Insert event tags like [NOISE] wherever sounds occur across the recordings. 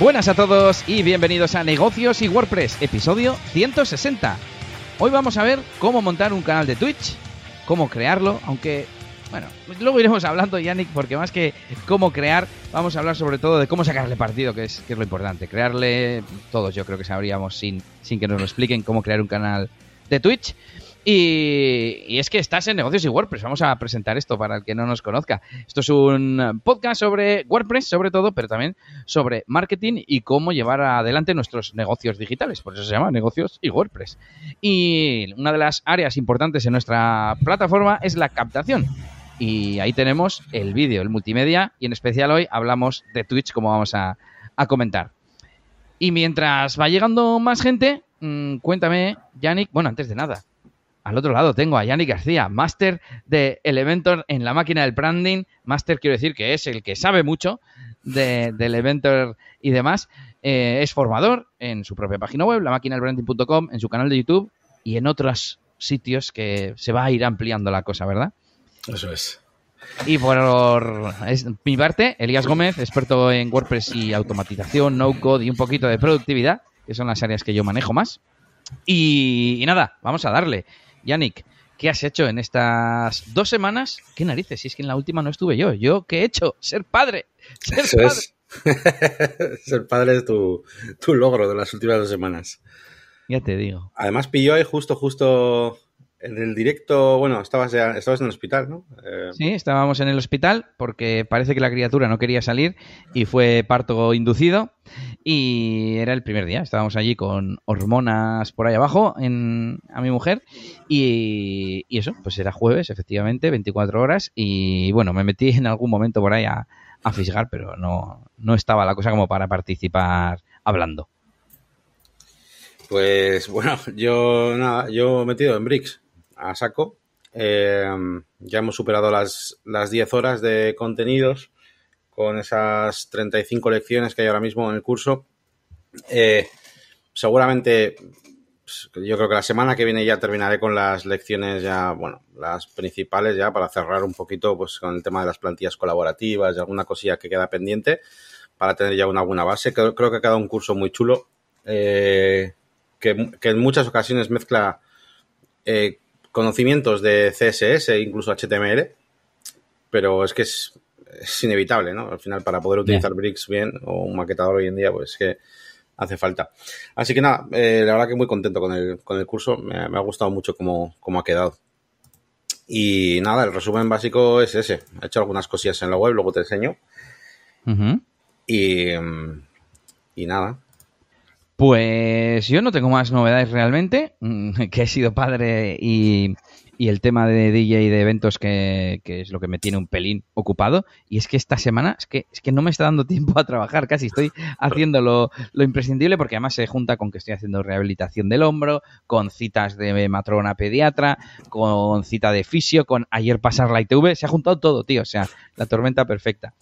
Buenas a todos y bienvenidos a Negocios y WordPress, episodio 160. Hoy vamos a ver cómo montar un canal de Twitch, cómo crearlo, aunque, bueno, luego iremos hablando, Yannick, porque más que cómo crear, vamos a hablar sobre todo de cómo sacarle partido, que es, que es lo importante. Crearle, todos yo creo que sabríamos sin, sin que nos lo expliquen cómo crear un canal de Twitch. Y, es que estás en negocios y WordPress. Vamos a presentar esto para el que no nos conozca. Esto es un podcast sobre WordPress, sobre todo, pero también sobre marketing y cómo llevar adelante nuestros negocios digitales. Por eso se llama negocios y WordPress. Y una de las áreas importantes en nuestra plataforma es la captación. Y ahí tenemos el vídeo, el multimedia, y en especial hoy hablamos de Twitch, como vamos a, comentar. Y mientras va llegando más gente, mm, cuéntame, Yannick, bueno, antes de nada, al otro lado tengo a Yannick García, máster de Elementor en la máquina del branding. Máster quiero decir que es el que sabe mucho de, Elementor y demás. Eh, es formador en su propia página web, la branding.com, en su canal de YouTube y en otros sitios que se va a ir ampliando la cosa, ¿verdad? Eso es. Y por mi parte, Elías Gómez, experto en WordPress y automatización, no-code y un poquito de productividad, que son las áreas que yo manejo más. y nada, vamos a darle. Yannick, ¿qué has hecho en estas dos semanas? ¿Qué narices? Si es que en la última no estuve yo. ¿Yo qué he hecho? Ser padre. Ser Eso padre. Es. [LAUGHS] Ser padre es tu, logro de las últimas dos semanas. Ya te digo. Además pilló ahí justo, justo en el directo, bueno, estabas, ya, estabas en el hospital, ¿no? Eh, sí, estábamos en el hospital porque parece que la criatura no quería salir y fue parto inducido y era el primer día. Estábamos allí con hormonas por ahí abajo en, a mi mujer y, y, eso, pues era jueves, efectivamente, 24 horas y bueno, me metí en algún momento por ahí a, fisgar, pero no, no estaba la cosa como para participar hablando. Pues bueno, yo nada, yo metido en Bricks a saco. Eh, ya hemos superado las, las 10 horas de contenidos con esas 35 lecciones que hay ahora mismo en el curso. Eh, seguramente, pues, yo creo que la semana que viene ya terminaré con las lecciones ya, bueno, las principales ya para cerrar un poquito pues con el tema de las plantillas colaborativas y alguna cosilla que queda pendiente para tener ya una buena base. Creo, que ha quedado un curso muy chulo eh, que, en muchas ocasiones mezcla conocimientos de CSS e incluso HTML, pero es que es, inevitable, ¿no? Al final, para poder utilizar Bricks bien o un maquetador hoy en día, pues que hace falta. Así que nada, eh, la verdad que muy contento con el, con el curso, me, ha gustado mucho cómo, cómo, ha quedado. Y nada, el resumen básico es ese. He hecho algunas cosillas en la web, luego te enseño. y, y nada, pues yo no tengo más novedades realmente, mm, [LAUGHS] que he sido padre y, el tema de DJ y de eventos que, es lo que me tiene un pelín ocupado. Y es que esta semana es que, es que no me está dando tiempo a trabajar, casi estoy haciendo lo, imprescindible porque además se junta con que estoy haciendo rehabilitación del hombro, con citas de matrona pediatra, con cita de fisio, con ayer pasar la ITV, se ha juntado todo, tío, o sea, la tormenta perfecta.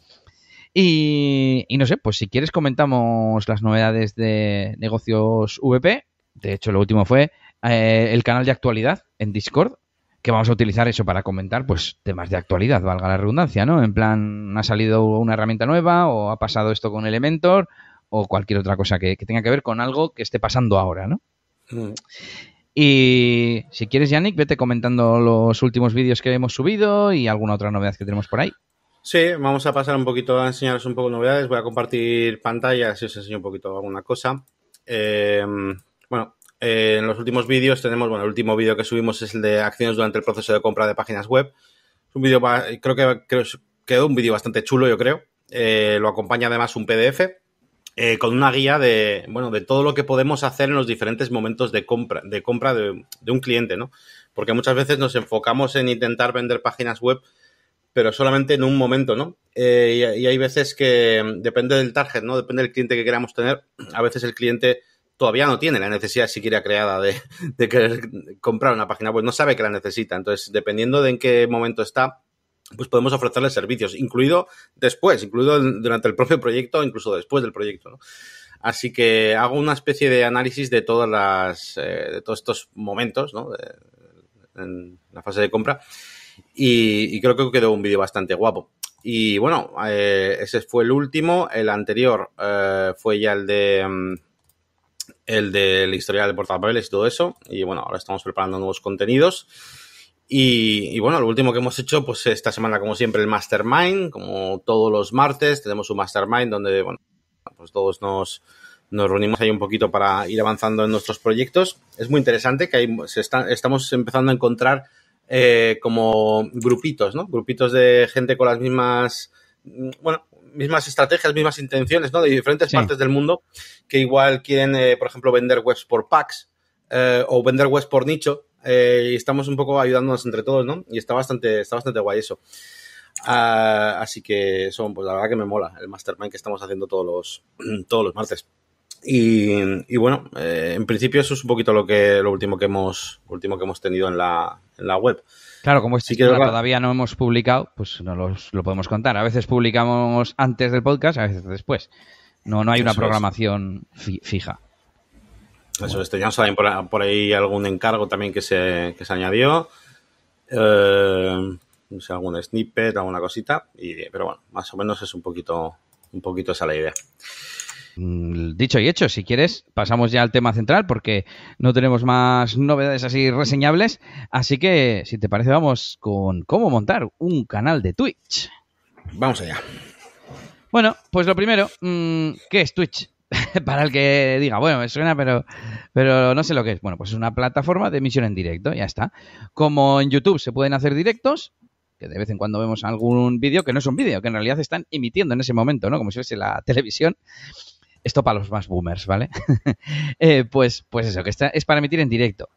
Y, no sé, pues si quieres comentamos las novedades de negocios VP. De hecho, lo último fue eh, el canal de actualidad en Discord, que vamos a utilizar eso para comentar, pues temas de actualidad, valga la redundancia, ¿no? En plan, ha salido una herramienta nueva o ha pasado esto con Elementor o cualquier otra cosa que, tenga que ver con algo que esté pasando ahora, ¿no? Mm. Y si quieres, Yannick, vete comentando los últimos vídeos que hemos subido y alguna otra novedad que tenemos por ahí. Sí, vamos a pasar un poquito a enseñaros un poco novedades. Voy a compartir pantalla, si os enseño un poquito alguna cosa. Eh, bueno, eh, en los últimos vídeos tenemos, bueno, el último vídeo que subimos es el de acciones durante el proceso de compra de páginas web. Es un vídeo, creo que quedó un vídeo bastante chulo, yo creo. Eh, lo acompaña además un PDF con una guía de, bueno, de todo lo que podemos hacer en los diferentes momentos de compra, de compra de, un cliente, ¿no? Porque muchas veces nos enfocamos en intentar vender páginas web pero solamente en un momento, ¿no? Eh, y, hay veces que mm, depende del target, ¿no? Depende del cliente que queramos tener. A veces el cliente todavía no tiene la necesidad siquiera creada de, de querer comprar una página web, no sabe que la necesita. Entonces, dependiendo de en qué momento está, pues podemos ofrecerle servicios, incluido después, incluido durante el propio proyecto, incluso después del proyecto. Así que hago una especie de análisis de todas las, eh, de todos estos momentos, ¿no? en la fase de compra y, creo que quedó un vídeo bastante guapo. Y bueno, eh, ese fue el último. El anterior eh, fue ya el de mm, el de la historia de portapapeles y todo eso. Y bueno, ahora estamos preparando nuevos contenidos. Y, bueno, lo último que hemos hecho, pues esta semana, como siempre, el Mastermind, como todos los martes, tenemos un Mastermind donde, bueno, pues todos nos, nos reunimos ahí un poquito para ir avanzando en nuestros proyectos. Es muy interesante que ahí se estamos empezando a encontrar eh, como grupitos, ¿no? Grupitos de gente con las mismas, bueno, mismas estrategias, mismas intenciones, ¿no? De diferentes partes del mundo que igual quieren, eh, por ejemplo, vender webs por packs eh, o vender webs por nicho y estamos un poco ayudándonos entre todos, ¿no? Y está bastante, está bastante guay eso. Ah, así que eso, pues la verdad que me mola el mastermind que estamos haciendo todos los, [CLEARS THROAT] todos los martes. Y, bueno, eh, en principio eso es un poquito lo que lo último que hemos último que hemos tenido en la, en la web. Claro, como este todavía no hemos publicado, pues no lo podemos contar. A veces publicamos antes del podcast, a veces después. No, no hay una programación fija. Eso, esto ya saben por, por, ahí algún encargo también que se, que se añadió. Eh, no sé, algún snippet, alguna cosita. Y, pero bueno, más o menos es un poquito, un poquito esa la idea. Mm, dicho y hecho, si quieres, pasamos ya al tema central porque no tenemos más novedades así reseñables. Así que, si te parece, vamos con cómo montar un canal de Twitch. Vamos allá. Bueno, pues lo primero, mm, ¿qué es Twitch? [LAUGHS] Para el que diga, bueno, me suena, pero, pero no sé lo que es. Bueno, pues es una plataforma de emisión en directo, ya está. Como en YouTube se pueden hacer directos, que de vez en cuando vemos algún vídeo que no es un vídeo, que en realidad están emitiendo en ese momento, ¿no? Como si fuese la [LAUGHS] televisión. Esto para los más boomers, ¿vale? [LAUGHS] Eh, pues, pues eso, que está, es para emitir en directo.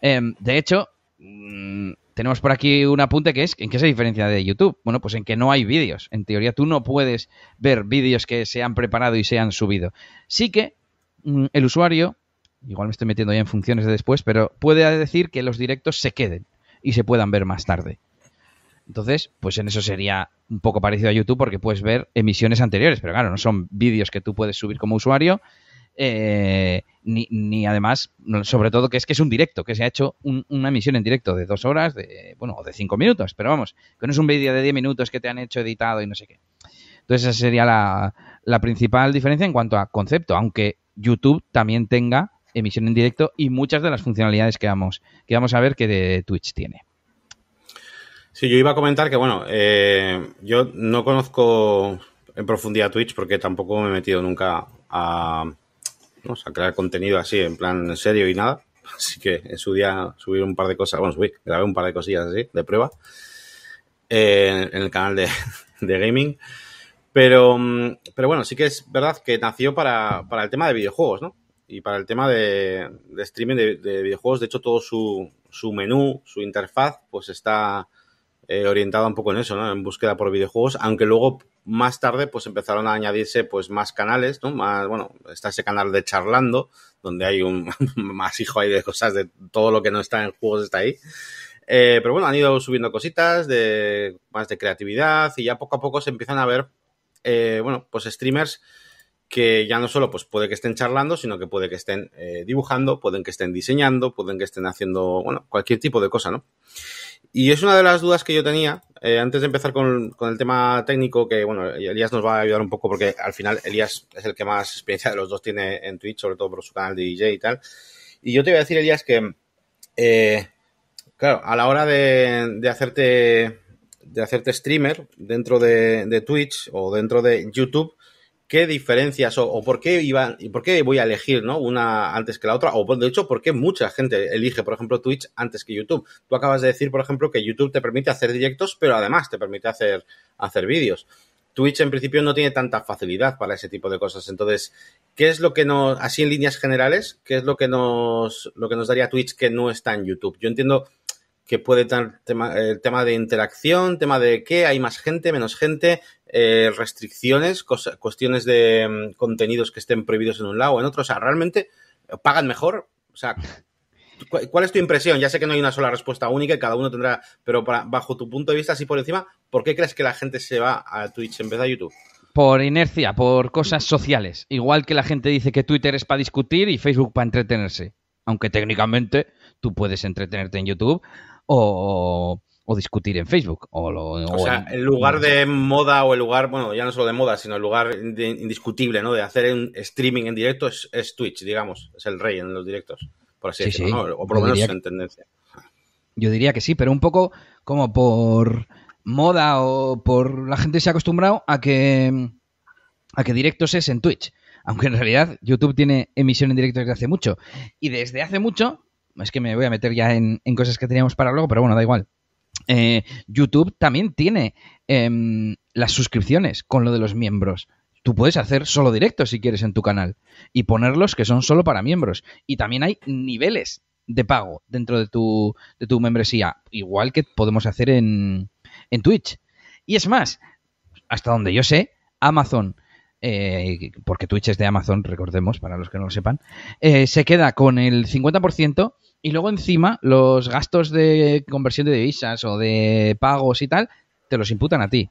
Em, de hecho, mm, tenemos por aquí un apunte que es en qué se diferencia de YouTube. Bueno, pues en que no hay vídeos. En teoría, tú no puedes ver vídeos que se han preparado y se han subido. Sí que mm, el usuario, igual me estoy metiendo ya en funciones de después, pero puede decir que los directos se queden y se puedan ver más tarde. Entonces, pues en eso sería un poco parecido a YouTube porque puedes ver emisiones anteriores, pero claro, no son vídeos que tú puedes subir como usuario, eh, ni, además, sobre todo que es que es un directo, que se ha hecho una emisión en directo de dos horas, de, bueno, o de cinco minutos, pero vamos, que no es un vídeo de diez minutos que te han hecho editado y no sé qué. Entonces esa sería la, la principal diferencia en cuanto a concepto, aunque YouTube también tenga emisión en directo y muchas de las funcionalidades que vamos, que vamos a ver que de Twitch tiene. Sí, yo iba a comentar que, bueno, eh, yo no conozco en profundidad Twitch porque tampoco me he metido nunca a, crear contenido así, en plan en serio y nada. [LAUGHS] Así que en su día subí un par de cosas, bueno, subí, grabé un par de cosillas así, de prueba, eh, en el canal de, [LAUGHS] gaming. Pero, pero bueno, sí que es verdad que nació para, para el tema de videojuegos, ¿no? Y para el tema de, streaming de, de, videojuegos. De hecho, todo su, su menú, su interfaz, pues está eh, orientada un poco en eso, ¿no? En búsqueda por videojuegos, aunque luego más tarde pues empezaron a añadirse pues más canales, ¿no? Más, bueno, está ese canal de Charlando, donde hay un [LAUGHS] más hijo ahí de cosas de todo lo que no está en juegos está ahí. Eh, pero bueno, han ido subiendo cositas de más de creatividad y ya poco a poco se empiezan a ver, eh, bueno, pues streamers que ya no solo pues puede que estén charlando, sino que puede que estén dibujando, pueden que estén diseñando, pueden que estén haciendo, bueno, cualquier tipo de cosa, ¿no? Y es una de las dudas que yo tenía, eh, antes de empezar con, el tema técnico, que bueno, Elías nos va a ayudar un poco porque al final Elías es el que más experiencia de los dos tiene en Twitch, sobre todo por su canal de DJ y tal. Y yo te voy a decir, Elías, que, eh, claro, a la hora de, de, hacerte de hacerte streamer dentro de, de Twitch o dentro de YouTube, qué diferencias o, por qué iba y por qué voy a elegir ¿no? una antes que la otra o de hecho por qué mucha gente elige por ejemplo Twitch antes que YouTube tú acabas de decir por ejemplo que YouTube te permite hacer directos pero además te permite hacer hacer vídeos. Twitch en principio no tiene tanta facilidad para ese tipo de cosas. Entonces qué es lo que nos así en líneas generales qué es lo que nos lo que nos daría Twitch que no está en YouTube yo entiendo que puede tener tema, el tema de interacción, tema de qué, hay más gente, menos gente, eh, restricciones, cuestiones de mm, contenidos que estén prohibidos en un lado o en otro. O sea, realmente eh, pagan mejor. O sea, ¿cuál es tu impresión? Ya sé que no hay una sola respuesta única y cada uno tendrá, pero bajo tu punto de vista, así por encima, ¿por qué crees que la gente se va a Twitch en vez de YouTube? Por inercia, por cosas sociales. Igual que la gente dice que Twitter es para discutir y Facebook para entretenerse. Aunque técnicamente tú puedes entretenerte en YouTube o, o discutir en Facebook. O, lo, o, sea, el lugar de moda o el lugar, bueno, ya no solo de moda, sino el lugar indiscutible, ¿no? De hacer un streaming en directo es, Twitch, digamos. Es el rey en los directos, por así decirlo, ¿no? O por lo menos en tendencia. Yo diría que sí, pero un poco como por moda o por la gente se ha acostumbrado a que a que directos es en Twitch. Aunque en realidad YouTube tiene emisión en directo desde hace mucho. Y desde hace mucho, es que me voy a meter ya en, cosas que teníamos para luego, pero bueno, da igual. Eh, YouTube también tiene em, las suscripciones con lo de los miembros. Tú puedes hacer solo directos si quieres en tu canal y ponerlos que son solo para miembros. Y también hay niveles de pago dentro de tu, de tu membresía, igual que podemos hacer en, en Twitch. Y es más, hasta donde yo sé, Amazon eh, porque Twitch es de Amazon, recordemos, para los que no lo sepan, eh, se queda con el 50% y luego encima los gastos de conversión de divisas o de pagos y tal, te los imputan a ti.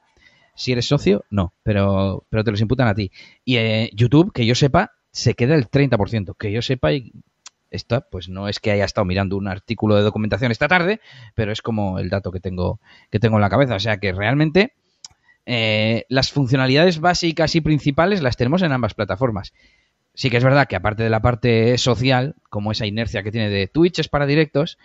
Si eres socio, no, pero, pero te los imputan a ti. Y eh, YouTube, que yo sepa, se queda el 30%. Que yo sepa, y esto pues no es que haya estado mirando un artículo de documentación esta tarde, pero es como el dato que tengo, que tengo en la cabeza. O sea que realmente eh, las funcionalidades básicas y principales las tenemos en ambas plataformas. Sí que es verdad que aparte de la parte social, como esa inercia que tiene de Twitch es para directos,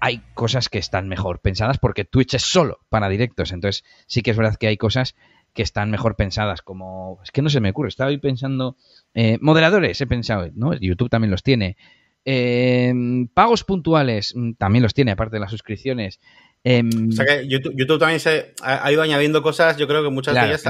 hay cosas que están mejor pensadas porque Twitch es solo para directos. Entonces sí que es verdad que hay cosas que están mejor pensadas, como es que no se me ocurre, estaba ahí pensando eh, moderadores, he pensado, ¿no? YouTube también los tiene. Eh, pagos puntuales mm, también los tiene, aparte de las suscripciones. Em, o sea que YouTube, también se ha, ido añadiendo cosas, yo creo que muchas de ellas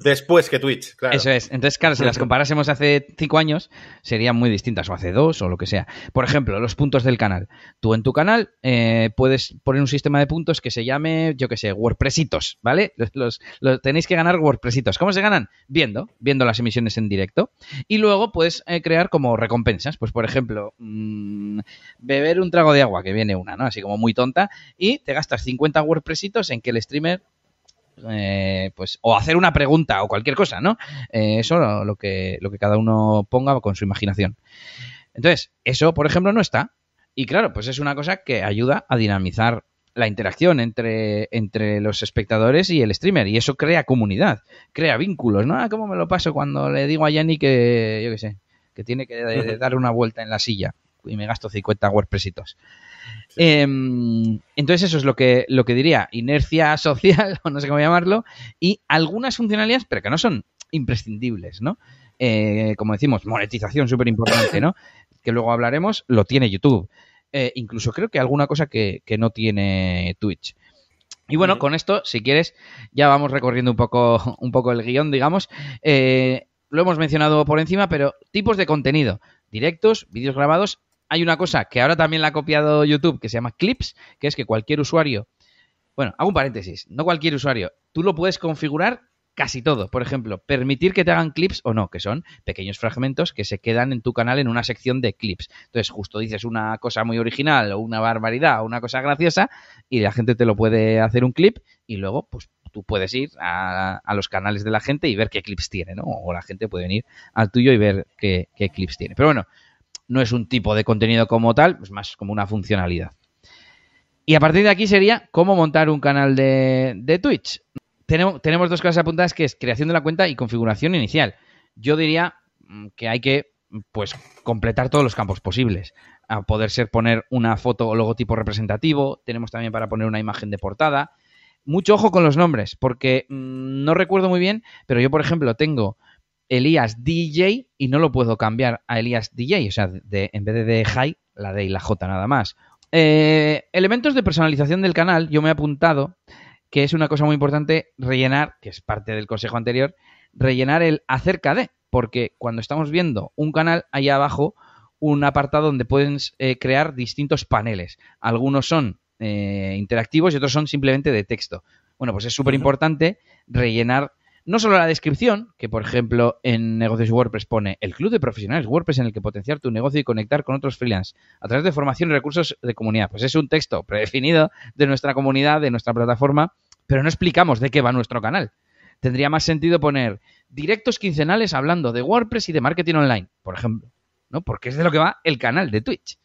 después que Twitch. Claro. Eso es. Entonces, claro, si las [LAUGHS] comparásemos hace cinco años, serían muy distintas, o hace dos, o lo que sea. Por ejemplo, los puntos del canal. Tú en tu canal eh, puedes poner un sistema de puntos que se llame, yo que sé, WordPressitos, ¿vale? Los, tenéis que ganar WordPressitos. ¿Cómo se ganan? Viendo, viendo las emisiones en directo. Y luego puedes eh, crear como recompensas. Pues, por ejemplo, mm, beber un trago de agua, que viene una, ¿no? Así como muy tonta, y te gastas 50 WordPressitos en que el streamer eh, pues o hacer una pregunta o cualquier cosa, ¿no? Eh, eso lo, lo, que, lo que cada uno ponga con su imaginación. Entonces, eso, por ejemplo, no está. Y claro, pues es una cosa que ayuda a dinamizar la interacción entre, entre los espectadores y el streamer. Y eso crea comunidad, crea vínculos, ¿no? Ah, ¿Cómo me lo paso cuando le digo a Yanni que, yo qué sé, que tiene que [LAUGHS] dar una vuelta en la silla y me gasto 50 WordPressitos? Em, entonces eso es lo que, lo que diría, inercia social, [LAUGHS] o no sé cómo llamarlo, y algunas funcionalidades, pero que no son imprescindibles, ¿no? Eh, como decimos, monetización súper importante, ¿no? Que luego hablaremos, lo tiene YouTube. Eh, incluso creo que alguna cosa que, no tiene Twitch. Y bueno, con esto, si quieres, ya vamos recorriendo un poco, [LAUGHS] un poco el guion, digamos. Eh, lo hemos mencionado por encima, pero tipos de contenido. Directos, vídeos grabados hay una cosa que ahora también la ha copiado YouTube que se llama Clips, que es que cualquier usuario, bueno, hago un paréntesis, no cualquier usuario, tú lo puedes configurar casi todo. Por ejemplo, permitir que te hagan clips o no, que son pequeños fragmentos que se quedan en tu canal en una sección de clips. Entonces, justo dices una cosa muy original o una barbaridad o una cosa graciosa y la gente te lo puede hacer un clip y luego, pues tú puedes ir a, los canales de la gente y ver qué clips tiene, ¿no? O la gente puede venir al tuyo y ver qué, qué clips tiene. Pero bueno, no es un tipo de contenido como tal, es más como una funcionalidad. Y a partir de aquí sería cómo montar un canal de, Twitch. Tenemos, dos cosas apuntadas que es creación de la cuenta y configuración inicial. Yo diría mm, que hay que pues completar todos los campos posibles. A poder ser poner una foto o logotipo representativo, tenemos también para poner una imagen de portada. Mucho ojo con los nombres, porque mm, no recuerdo muy bien, pero yo, por ejemplo, tengo Elías DJ y no lo puedo cambiar a Elías DJ, o sea, en vez de de High, la D y la J nada más. Eh, elementos de personalización del canal, yo me he apuntado que es una cosa muy importante rellenar, que es parte del consejo anterior, rellenar el acerca de, porque cuando estamos viendo un canal, ahí abajo un apartado donde pueden eh, crear distintos paneles. Algunos son eh, interactivos y otros son simplemente de texto. Bueno, pues es súper importante rellenar no solo la descripción, que por ejemplo en negocios WordPress pone el club de profesionales WordPress en el que potenciar tu negocio y conectar con otros freelance a través de formación y recursos de comunidad. Pues es un texto predefinido de nuestra comunidad, de nuestra plataforma, pero no explicamos de qué va nuestro canal. Tendría más sentido poner directos quincenales hablando de WordPress y de marketing online, por ejemplo, ¿no? Porque es de lo que va el canal de Twitch.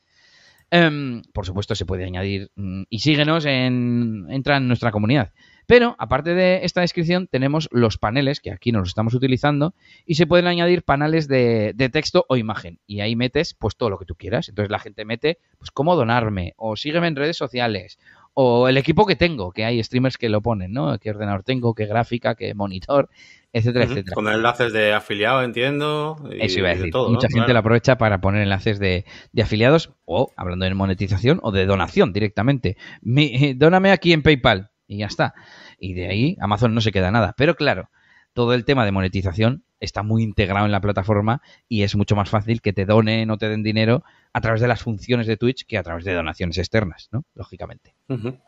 Em, por supuesto, se puede añadir mm, y síguenos en entra en nuestra comunidad. Pero aparte de esta descripción, tenemos los paneles que aquí nos estamos utilizando y se pueden añadir paneles de, de, texto o imagen. Y ahí metes pues todo lo que tú quieras. Entonces la gente mete pues cómo donarme o sígueme en redes sociales o el equipo que tengo, que hay streamers que lo ponen, ¿no? ¿Qué ordenador tengo? ¿Qué gráfica? ¿Qué monitor? Etcétera, etcétera. Con enlaces de afiliado, entiendo. Eso iba a decir. Mucha gente lo aprovecha para poner enlaces de, de, afiliados o, hablando de monetización, o de donación directamente. Mi, dóname aquí en PayPal y ya está. Y de ahí Amazon no se queda nada. Pero claro, todo el tema de monetización está muy integrado en la plataforma y es mucho más fácil que te donen o te den dinero a través de las funciones de Twitch que a través de donaciones externas, ¿no? Lógicamente. Uh -huh.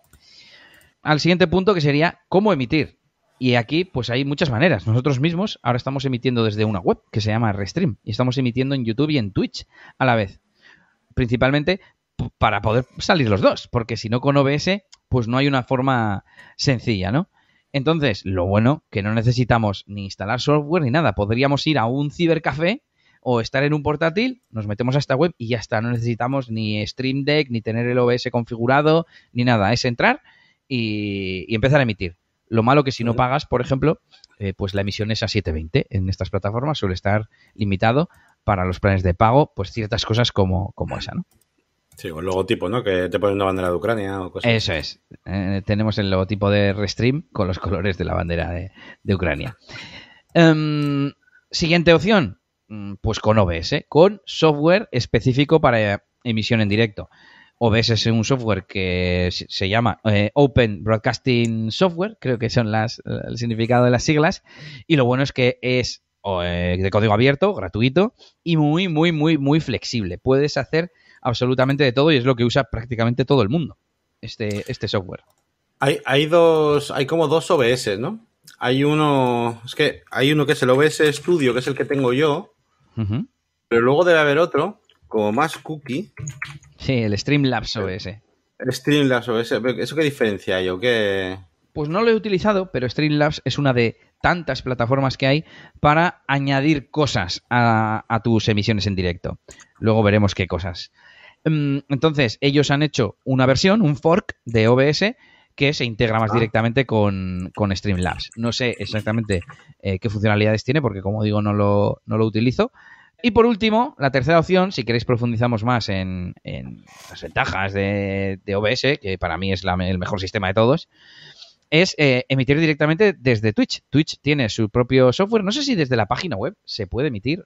Al siguiente punto que sería cómo emitir. Y aquí pues hay muchas maneras. Nosotros mismos ahora estamos emitiendo desde una web que se llama Restream y estamos emitiendo en YouTube y en Twitch a la vez. Principalmente para poder salir los dos, porque si no con OBS pues no hay una forma sencilla, ¿no? Entonces, lo bueno que no necesitamos ni instalar software ni nada. Podríamos ir a un cibercafé o estar en un portátil, nos metemos a esta web y ya está. No necesitamos ni Stream Deck, ni tener el OBS configurado, ni nada. Es entrar y, y empezar a emitir. Lo malo que si no pagas, por ejemplo, eh, pues la emisión es a 720. En estas plataformas suele estar limitado para los planes de pago, pues ciertas cosas como, como esa, ¿no? Sí, o el logotipo, ¿no? Que te pone una bandera de Ucrania o cosas Eso es. Eh, tenemos el logotipo de Restream con los [LAUGHS] colores de la bandera de, de Ucrania. Um, siguiente opción, pues con OBS, con software específico para emisión en directo. OBS es un software que se llama eh, Open Broadcasting Software, creo que son el significado de las siglas, y lo bueno es que es eh, de código abierto, gratuito y muy, muy, muy, muy flexible. Puedes hacer absolutamente de todo y es lo que usa prácticamente todo el mundo, este, este software. Hay, hay dos, hay como dos OBS, ¿no? Hay uno, es que hay uno que es el OBS Studio, que es el que tengo yo, uh -huh. pero luego debe haber otro, como más cookie. Sí, el Streamlabs OBS. El Streamlabs OBS, ¿eso qué diferencia hay o qué? Pues no lo he utilizado, pero Streamlabs es una de tantas plataformas que hay para añadir cosas a, a tus emisiones en directo. Luego veremos qué cosas. Entonces, ellos han hecho una versión, un fork de OBS que se integra más ah. directamente con, con, Streamlabs. No sé exactamente eh, qué funcionalidades tiene, porque como digo, no lo, no lo, utilizo. Y por último, la tercera opción, si queréis profundizamos más en, en las ventajas de, de, OBS, que para mí es la, el mejor sistema de todos, es eh, emitir directamente desde Twitch. Twitch tiene su propio software. No sé si desde la página web se puede emitir,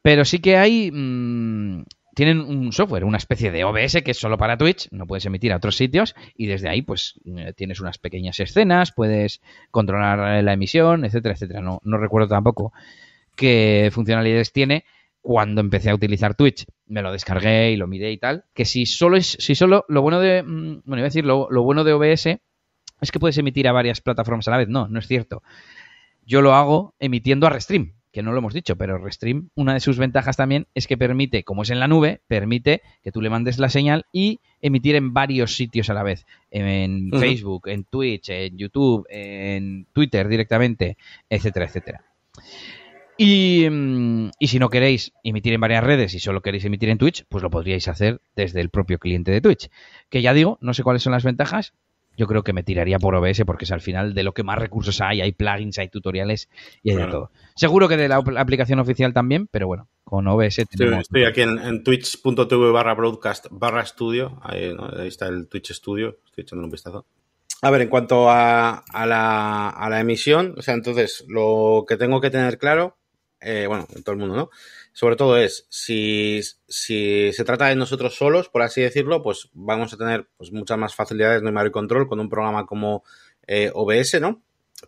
pero sí que hay mmm, tienen un software, una especie de OBS que es solo para Twitch, no puedes emitir a otros sitios y desde ahí pues eh, tienes unas pequeñas escenas, puedes controlar la emisión, etcétera, etcétera. No, no recuerdo tampoco qué funcionalidades tiene. Cuando empecé a utilizar Twitch, me lo descargué y lo miré y tal. Que si solo es, si solo lo bueno de, mm, bueno, iba a decir, lo, lo bueno de OBS es que puedes emitir a varias plataformas a la vez. No, no es cierto. Yo lo hago emitiendo a Restream, que no lo hemos dicho, pero Restream, una de sus ventajas también es que permite, como es en la nube, permite que tú le mandes la señal y emitir en varios sitios a la vez. En uh -huh. Facebook, en Twitch, en YouTube, en Twitter directamente, etcétera, etcétera. Y, y, si no queréis emitir en varias redes y solo queréis emitir en Twitch, pues lo podríais hacer desde el propio cliente de Twitch. Que ya digo, no sé cuáles son las ventajas, yo creo que me tiraría por OBS porque es al final de lo que más recursos hay, hay plugins, hay tutoriales y hay claro. de todo. Seguro que de la aplicación oficial también, pero bueno, con OBS tenemos... Estoy aquí en, en twitch.tv barra broadcast barra estudio, ahí, ¿no? ahí, está el Twitch Studio, estoy echando un vistazo. A ver, en cuanto a, a, la, a la emisión, o sea, entonces, lo que tengo que tener claro, eh, bueno, en todo el mundo, ¿no? Sobre todo es, si, si, se trata de nosotros solos, por así decirlo, pues vamos a tener pues, muchas más facilidades de y control con un programa como eh, OBS, ¿no?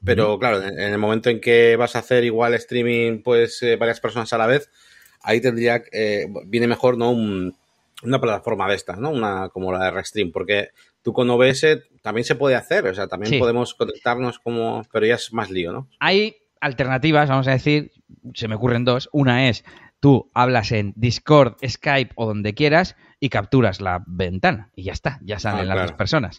Pero claro, en el momento en que vas a hacer igual streaming, pues eh, varias personas a la vez, ahí tendría, eh, viene mejor, ¿no? Un, una plataforma de estas, ¿no? Una como la de Restream, porque tú con OBS también se puede hacer, o sea, también sí. podemos conectarnos como, pero ya es más lío, ¿no? Hay alternativas, vamos a decir, se me ocurren dos. Una es tú hablas en Discord, Skype o donde quieras y capturas la ventana y ya está, ya salen ah, claro. las dos personas.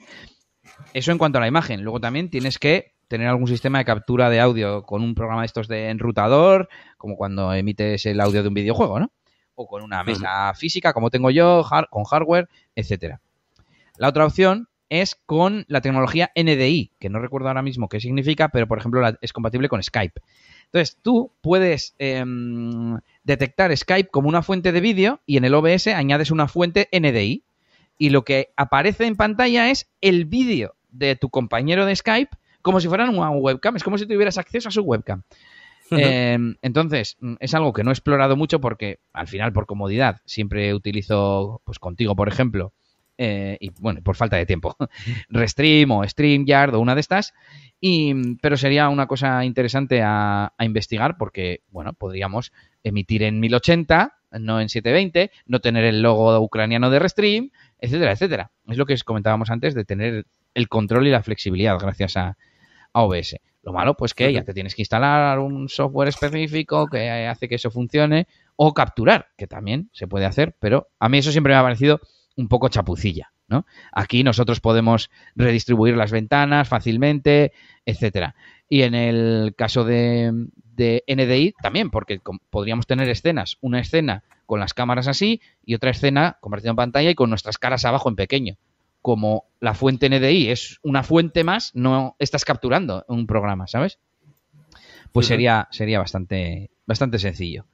Eso en cuanto a la imagen. Luego también tienes que tener algún sistema de captura de audio con un programa de estos de enrutador, como cuando emites el audio de un videojuego, ¿no? o con una mesa física como tengo yo, con hardware, etcétera. La otra opción es con la tecnología NDI, que no recuerdo ahora mismo qué significa, pero por ejemplo es compatible con Skype. Entonces tú puedes em, detectar Skype como una fuente de vídeo y en el OBS añades una fuente NDI y lo que aparece en pantalla es el vídeo de tu compañero de Skype como si fueran una webcam, es como si tuvieras acceso a su webcam. Em, entonces, mm, es algo que no he explorado mucho porque al final, por comodidad, siempre utilizo, pues contigo, por ejemplo, eh, y bueno, por falta de tiempo, [LAUGHS] Restream o StreamYard o una de estas, y, pero sería una cosa interesante a, investigar porque, bueno, podríamos emitir en 1080, no en 720, no tener el logo ucraniano de Restream, etcétera, etcétera. Es lo que comentábamos antes de tener el control y la flexibilidad gracias a, a OBS. Lo malo, pues que ya te tienes que instalar un software específico que hace que eso funcione o capturar, que también se puede hacer, pero a mí eso siempre me ha parecido un poco chapucilla, ¿no? Aquí nosotros podemos redistribuir las ventanas fácilmente, etcétera. Y en el caso de, de NDI también, porque podríamos tener escenas, una escena con las cámaras así y otra escena compartida en pantalla y con nuestras caras abajo en pequeño como la fuente NDI es una fuente más, no estás capturando un programa, ¿sabes? Pues sería, sería bastante, bastante sencillo.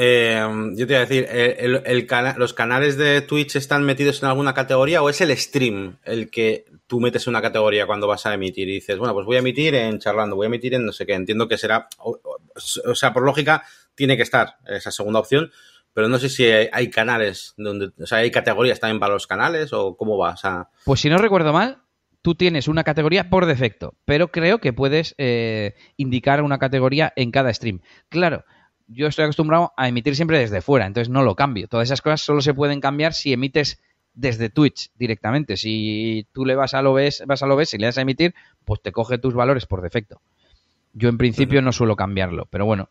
Eh, yo te iba a decir, el, ¿los canales de Twitch están metidos en alguna categoría o es el stream el que tú metes una categoría cuando vas a emitir y dices, bueno, pues voy a emitir en charlando, voy a emitir en no sé qué, entiendo que será, o sea, por lógica tiene que estar esa segunda opción, pero no sé si hay, canales donde, o sea, hay categorías también para los canales o cómo vas a... Pues si no recuerdo mal, tú tienes una categoría por defecto, pero creo que puedes eh, indicar una categoría en cada stream. Claro, yo estoy acostumbrado a emitir siempre desde fuera, entonces no lo cambio. Todas esas cosas solo se pueden cambiar si emites desde Twitch directamente. Si tú le vas al OBS, vas al OBS y le das a emitir, pues te coge tus valores por defecto. Yo en principio no suelo cambiarlo, pero bueno,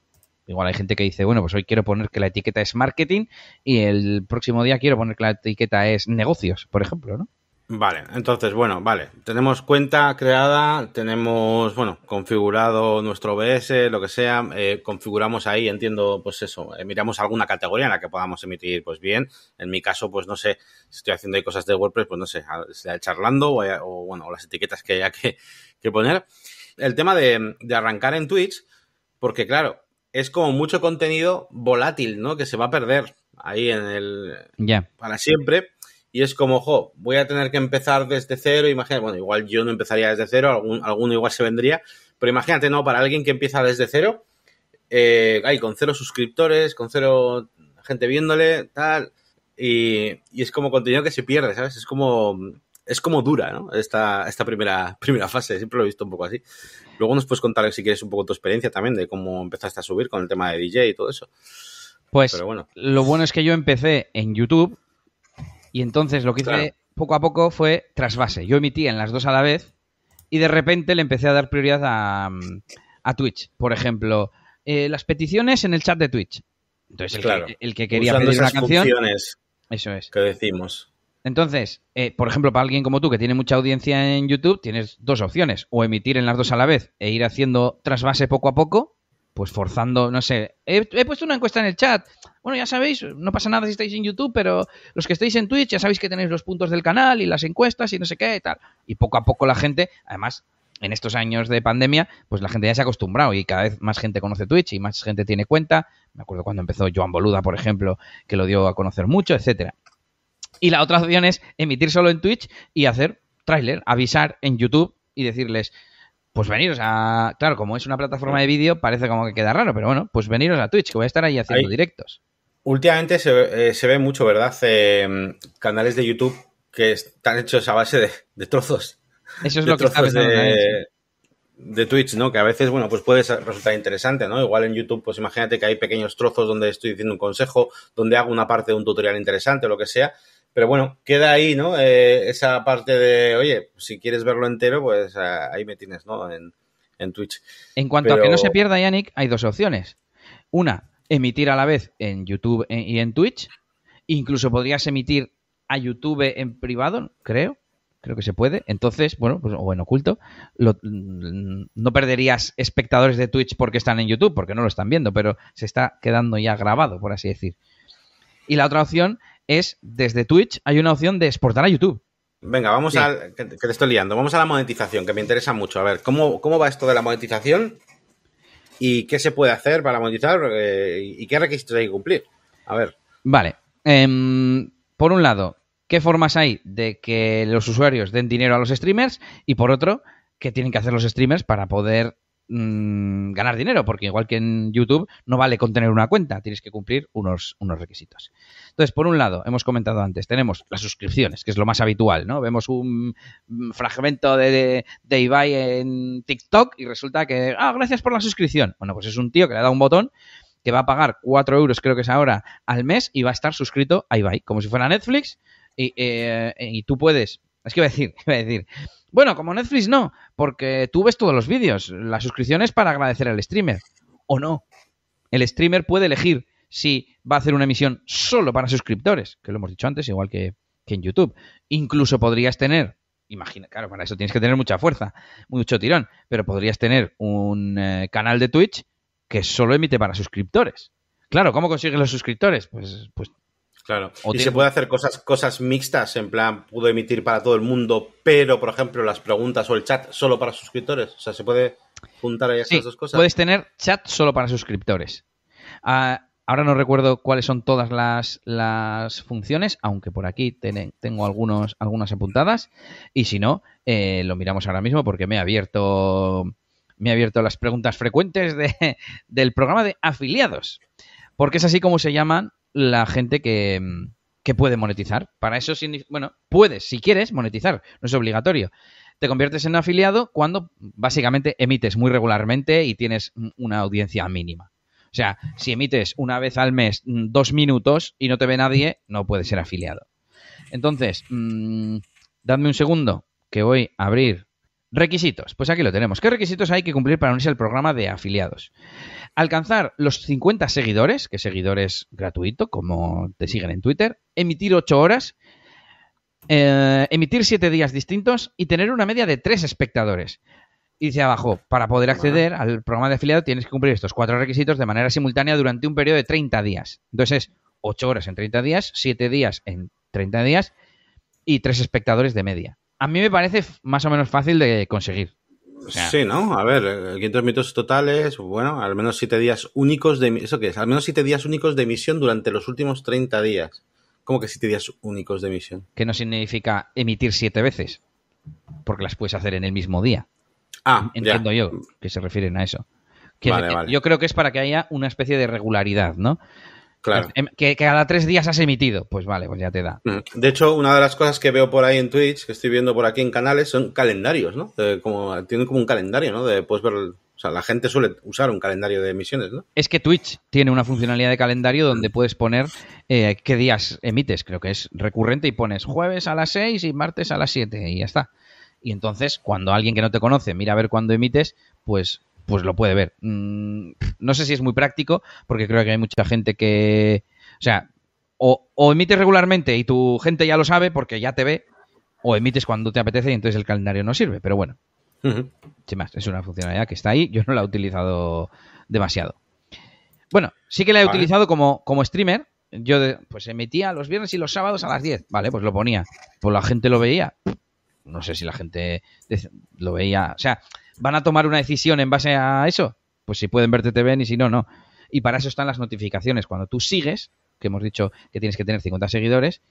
Igual hay gente que dice, bueno, pues hoy quiero poner que la etiqueta es marketing y el próximo día quiero poner que la etiqueta es negocios, por ejemplo, ¿no? Vale, entonces, bueno, vale. Tenemos cuenta creada, tenemos, bueno, configurado nuestro OBS, lo que sea, eh, configuramos ahí, entiendo, pues eso, eh, miramos alguna categoría en la que podamos emitir, pues bien. En mi caso, pues no sé, si estoy haciendo ahí cosas de WordPress, pues no sé, sea charlando o, o bueno, las etiquetas que haya que, que poner. El tema de, de arrancar en Twitch, porque claro, es como mucho contenido volátil, ¿no? Que se va a perder ahí en el... Ya. Para siempre. Y es como, jo, voy a tener que empezar desde cero. Imagínate, bueno, igual yo no empezaría desde cero, algún, alguno igual se vendría. Pero imagínate, ¿no? Para alguien que empieza desde cero, eh, hay con cero suscriptores, con cero gente viéndole, tal. Y, y es como contenido que se pierde, ¿sabes? Es como es como dura, ¿no? Esta, esta primera, [LAUGHS] primera fase, siempre lo he visto un poco así. Luego nos puedes contar si quieres un poco tu experiencia también de cómo empezaste a subir con el tema de DJ y todo eso. Pues bueno. lo bueno es que yo empecé en YouTube y entonces lo que hice poco a poco fue trasvase. Yo emitía en las dos a la vez y de repente le empecé a dar prioridad a, a Twitch. Por ejemplo, eh, las peticiones en el chat de Twitch. Entonces, el, que, el que, quería pedir una canción. Eso es. Que decimos. Entonces, eh, por ejemplo, para alguien como tú que tiene mucha audiencia en YouTube, tienes dos opciones. O emitir en las dos a la vez e ir haciendo trasvase poco a poco, pues forzando, no sé. He, puesto una encuesta en el chat. Bueno, ya sabéis, no pasa nada si estáis en YouTube, pero los que estáis en Twitch ya sabéis que tenéis los puntos del canal y las encuestas y no sé qué y tal. Y poco a poco la gente, además, en estos años de pandemia, pues la gente ya se ha acostumbrado y cada vez más gente conoce Twitch y más gente tiene cuenta. Me acuerdo cuando empezó Joan Boluda, por ejemplo, que lo dio a conocer mucho, etcétera. Y la otra opción es emitir solo en Twitch y hacer tráiler, avisar en YouTube y decirles, pues veniros a... Claro, como es una plataforma de vídeo, parece como que queda raro, pero bueno, pues veniros a Twitch, que voy a estar ahí haciendo directos. Últimamente se, eh, se, ve mucho, ¿verdad? Eh, canales de YouTube que están hechos a base de, trozos. Eso es lo que está de, de Twitch, ¿no? Que a veces, bueno, pues puede resultar interesante, ¿no? Igual en YouTube, pues imagínate que hay pequeños trozos donde estoy diciendo un consejo, donde hago una parte de un tutorial interesante o lo que sea, pero bueno, queda ahí, ¿no? Eh, esa parte de, oye, si quieres verlo entero, pues ah, ahí me tienes, ¿no? En, Twitch. En cuanto a que no se pierda, Yannick, hay dos opciones. Una, emitir a la vez en YouTube y en Twitch. Incluso podrías emitir a YouTube en privado, creo. creo que se puede. Entonces, bueno, pues, o en oculto, mm, no perderías espectadores de Twitch porque están en YouTube, porque no lo están viendo, pero se está quedando ya grabado, por así decir. Y la otra opción es, desde Twitch, hay una opción de exportar a YouTube. Venga, vamos a. Que te estoy liando. Vamos a la monetización, que me interesa mucho. A ver, ¿cómo, cómo va esto de la monetización? ¿Y qué se puede hacer para monetizar? Eh, ¿Y qué requisitos hay que cumplir? A ver. Vale. Em, por un lado, ¿qué formas hay de que los usuarios den dinero a los streamers? Y por otro, ¿qué tienen que hacer los streamers para poder Mm, ganar dinero, porque igual que en YouTube no vale con tener una cuenta, tienes que cumplir unos, unos requisitos. Entonces, por un lado, hemos comentado antes, tenemos las suscripciones, que es lo más habitual, ¿no? Vemos un fragmento de, de, Ibai en TikTok y resulta que, ah, gracias por la suscripción. Bueno, pues es un tío que le dado un botón que va a pagar 4 euros, creo que es ahora, al mes y va a estar suscrito a Ibai, como si fuera Netflix. Y, eh, y tú puedes es que iba a decir, [LAUGHS] iba a decir. Bueno, como Netflix no, porque tú ves todos los vídeos. La suscripción es para agradecer al streamer. O no. El streamer puede elegir si va a hacer una emisión solo para suscriptores, que lo hemos dicho antes, igual que, en YouTube. Incluso podrías tener, imagina, claro, para eso tienes que tener mucha fuerza, mucho tirón, pero podrías tener un eh, canal de Twitch que solo emite para suscriptores. Claro, ¿cómo consigues los suscriptores? Pues, pues Claro. y se puede hacer cosas, cosas mixtas, en plan, puedo emitir para todo el mundo, pero, por ejemplo, las preguntas o el chat solo para suscriptores. O sea, se puede juntar ahí esas dos cosas. Puedes tener chat solo para suscriptores. Ah, ahora no recuerdo cuáles son todas las, las funciones, aunque por aquí tengo algunos, algunas apuntadas. Y si no, eh, lo miramos ahora mismo porque me he abierto. Me he abierto las preguntas frecuentes de, [LAUGHS] del programa de afiliados. Porque es así como se llaman la gente que, puede monetizar. Para eso, bueno, puedes, si quieres, monetizar, no es obligatorio. Te conviertes en afiliado cuando básicamente emites muy regularmente y tienes una audiencia mínima. O sea, si emites una vez al mes mm, dos minutos y no te ve nadie, no puedes ser afiliado. Entonces, mmm, dadme un segundo que voy a abrir requisitos. Pues aquí lo tenemos. ¿Qué requisitos hay que cumplir para unirse al programa de afiliados? alcanzar los 50 seguidores, que seguidores gratuito, como te siguen en Twitter, emitir 8 horas, eh, emitir 7 días distintos y tener una media de 3 espectadores. Y dice abajo, para poder acceder al programa de afiliado tienes que cumplir estos cuatro requisitos de manera simultánea durante un periodo de 30 días. Entonces es 8 horas en 30 días, 7 días en 30 días y 3 espectadores de media. A mí me parece más o menos fácil de conseguir sí, ¿no? A ver, 500 minutos totales, bueno, al menos 7 días únicos de... ¿Eso qué es? Al menos 7 días únicos de emisión durante los últimos 30 días. ¿Cómo que 7 días únicos de emisión? Que no significa emitir 7 veces, porque las puedes hacer en el mismo día. Ah, Entiendo yo que se refieren a eso. Yo creo que es para que haya una especie de regularidad, ¿no? Claro. Em, que, cada tres días has emitido. Pues vale, pues ya te da. Mm. De hecho, una de las cosas que veo por ahí en Twitch, que estoy viendo por aquí en canales, son calendarios, ¿no? como, tienen como un calendario, ¿no? De, puedes ver. O sea, la gente suele usar un calendario de emisiones, ¿no? Es que Twitch tiene una funcionalidad de calendario donde puedes poner eh, qué días emites. Creo que es recurrente y pones jueves a las 6 y martes a las 7 y ya está. Y entonces, cuando alguien que no te conoce mira a ver cuándo emites, pues pues lo puede ver. Mm, no sé si es muy práctico, porque creo que hay mucha gente que. O sea, o, emites regularmente y tu gente ya lo sabe porque ya te ve, o emites cuando te apetece y entonces el calendario no sirve. Pero bueno, sin más, es una funcionalidad que está ahí. Yo no la he utilizado demasiado. Bueno, sí que la he utilizado como, como streamer. Yo pues emitía los viernes y los sábados a las 10. Vale, pues lo ponía. Pues la gente lo veía. No sé si la gente lo veía. O sea, ¿Van a tomar una decisión en base a eso? Pues si pueden verte te ven y si no, no. Y para eso están las notificaciones. Cuando tú sigues, que hemos dicho que tienes que tener 50 seguidores,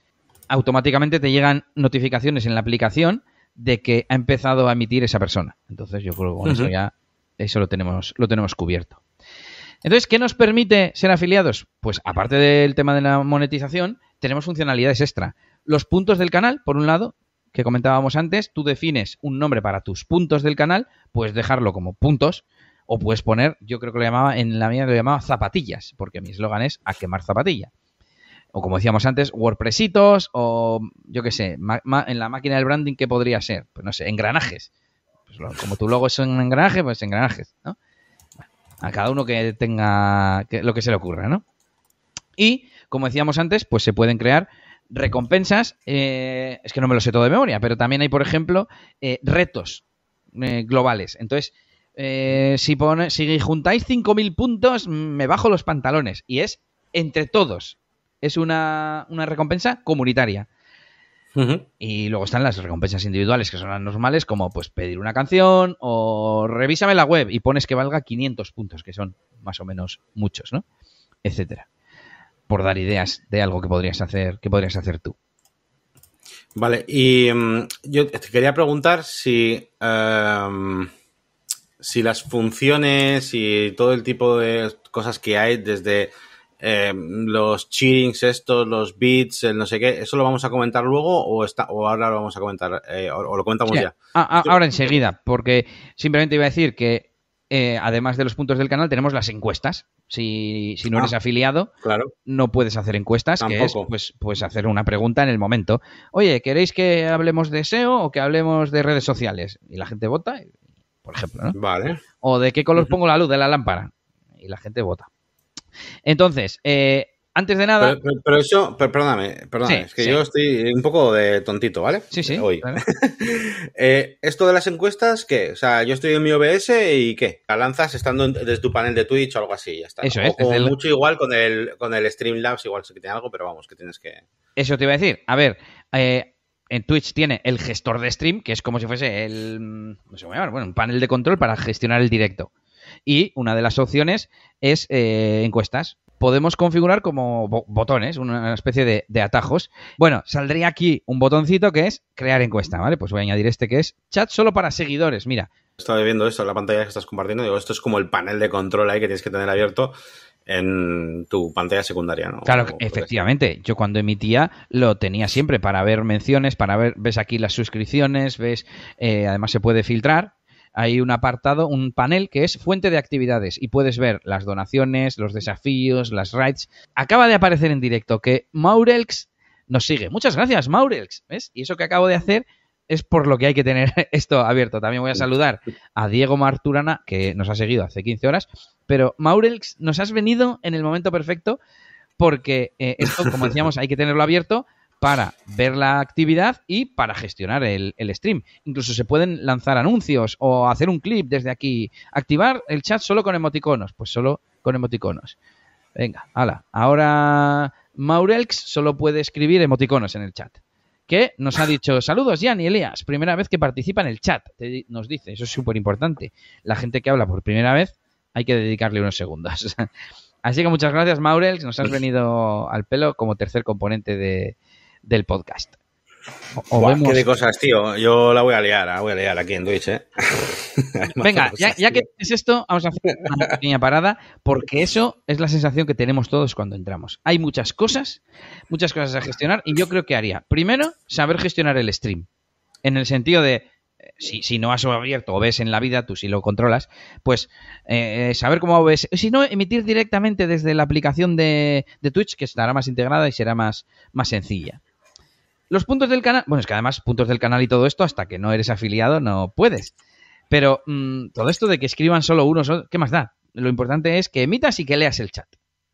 automáticamente te llegan notificaciones en la aplicación de que ha empezado a emitir esa persona. Entonces yo creo que con eso ya eso lo tenemos, lo tenemos cubierto. Entonces, ¿qué nos permite ser afiliados? Pues aparte del tema de la monetización, tenemos funcionalidades extra. Los puntos del canal, por un lado, que comentábamos antes, tú defines un nombre para tus puntos del canal, puedes dejarlo como puntos o puedes poner, yo creo que lo llamaba, en la mía lo llamaba zapatillas, porque mi eslogan es a quemar zapatilla. O como decíamos antes, WordPressitos o yo qué sé, en la máquina del branding, ¿qué podría ser? Pues no sé, engranajes. Pues como tu logo es un engranaje, pues engranajes, ¿no? a cada uno que tenga lo que se le ocurra, ¿no? Y, como decíamos antes, pues se pueden crear recompensas, eh, es que no me lo sé todo de memoria, pero también hay, por ejemplo, eh, retos eh, globales. Entonces, si, pone, si juntáis 5.000 puntos, me bajo los pantalones. Y es entre todos. Es una, una recompensa comunitaria. Y luego están las recompensas individuales, que son las normales, como pues pedir una canción o revísame la web y pones que valga 500 puntos, que son más o menos muchos, ¿no? Etcétera. Por dar ideas de algo que podrías hacer, que podrías hacer tú. Vale, y mm, yo te quería preguntar si, em, si las funciones y todo el tipo de cosas que hay desde eh, los cheatings estos, los bits, el no sé qué, ¿eso lo vamos a comentar luego o, está, o ahora lo vamos a comentar? Eh, o, lo comentamos ya? Ah, ah, ahora enseguida, porque simplemente iba a decir que eh, además de los puntos del canal tenemos las encuestas. Si, si no eres ah, afiliado, claro. no puedes hacer encuestas, que es pues, pues hacer una pregunta en el momento. Oye, ¿queréis que hablemos de SEO o que hablemos de redes sociales? Y la gente vota, por ejemplo, ¿no? Vale. O de qué color pongo la luz de la lámpara. Y la gente vota. Entonces, eh, antes de nada. Pero, eso, perdóname, perdóname, es que yo estoy un poco de tontito, ¿vale? Sí, sí. Hoy. [LAUGHS] Eh, esto de las encuestas, ¿qué? O sea, yo estoy en mi OBS y ¿qué? La lanzas estando desde tu panel de Twitch o algo así, ya está. Eso es. O, mucho igual con el, con el Streamlabs, igual sí que tiene algo, pero vamos, que tienes que. Eso te iba a decir. A ver, eh, en Twitch tiene el gestor de stream, que es como si fuese el. No sé cómo llamar, bueno, un panel de control para gestionar el directo. Y una de las opciones es eh, encuestas. Podemos configurar como botones, una especie de, atajos. Bueno, saldría aquí un botoncito que es crear encuesta, ¿vale? Pues voy a añadir este que es chat solo para seguidores. Mira, Estaba viendo esto en la pantalla que estás compartiendo. Digo, esto es como el panel de control ahí que tienes que tener abierto en tu pantalla secundaria, ¿no? Claro, efectivamente. Yo cuando emitía lo tenía siempre para ver menciones, para ver, ves aquí las suscripciones, ves, eh, además se puede filtrar hay un apartado, un panel que es fuente de actividades y puedes ver las donaciones, los desafíos, las raids. Acaba de aparecer en directo que Maurelx nos sigue. Muchas gracias, Maurelx. ¿Ves? Y eso que acabo de hacer es por lo que hay que tener [LAUGHS] esto abierto. También voy a saludar a Diego Marturana, que nos ha seguido hace 15 horas. Pero Maurelx, nos has venido en el momento perfecto porque eh, esto, como decíamos, hay que tenerlo abierto para ver la actividad y para gestionar el, stream. Incluso se pueden lanzar anuncios o hacer un clip desde aquí. Activar el chat solo con emoticonos. Pues solo con emoticonos. Venga, hala. Ahora Maurelx solo puede escribir emoticonos en el chat. Que nos ha dicho, saludos Jan y Elías, primera vez que participa en el chat. nos dice, eso es súper importante. La gente que habla por primera vez hay que dedicarle unos segundos. [LAUGHS] Así que muchas gracias Maurelx, nos has venido al pelo como tercer componente de, del podcast. O, Qué de cosas, tío. Yo la voy a liar, la voy a liar aquí en Twitch, ¿eh? [LAUGHS] Venga, ya, que es esto, vamos a hacer una [LAUGHS] pequeña parada, porque eso es la sensación que tenemos todos cuando entramos. Hay muchas cosas, muchas cosas a gestionar, y yo creo que haría, primero, saber gestionar el stream. En el sentido de, eh, si, si, no has abierto o ves en la vida, tú si lo controlas, pues eh, saber cómo ves. Si no, emitir directamente desde la aplicación de, de, Twitch, que estará más integrada y será más, más sencilla. Los puntos del canal, bueno, es que además puntos del canal y todo esto, hasta que no eres afiliado no puedes. Pero mm, todo esto de que escriban solo uno, ¿qué más da? Lo importante es que emitas y que leas el chat.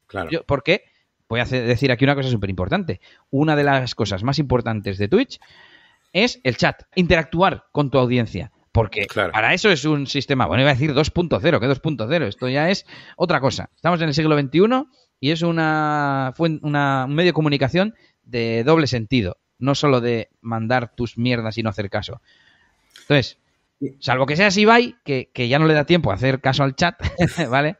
Claro. porque, voy a decir aquí una cosa súper importante. Una de las cosas más importantes de Twitch es el chat, interactuar con tu audiencia. Porque para eso es un sistema, bueno, iba a decir 2.0, que 2.0, esto ya es otra cosa. Estamos en el siglo XXI y es una, una, un medio de comunicación de doble sentido no solo de mandar tus mierdas y no hacer caso. Entonces, salvo que seas Ibai, que, que ya no le da tiempo a hacer caso al chat, [LAUGHS] ¿vale?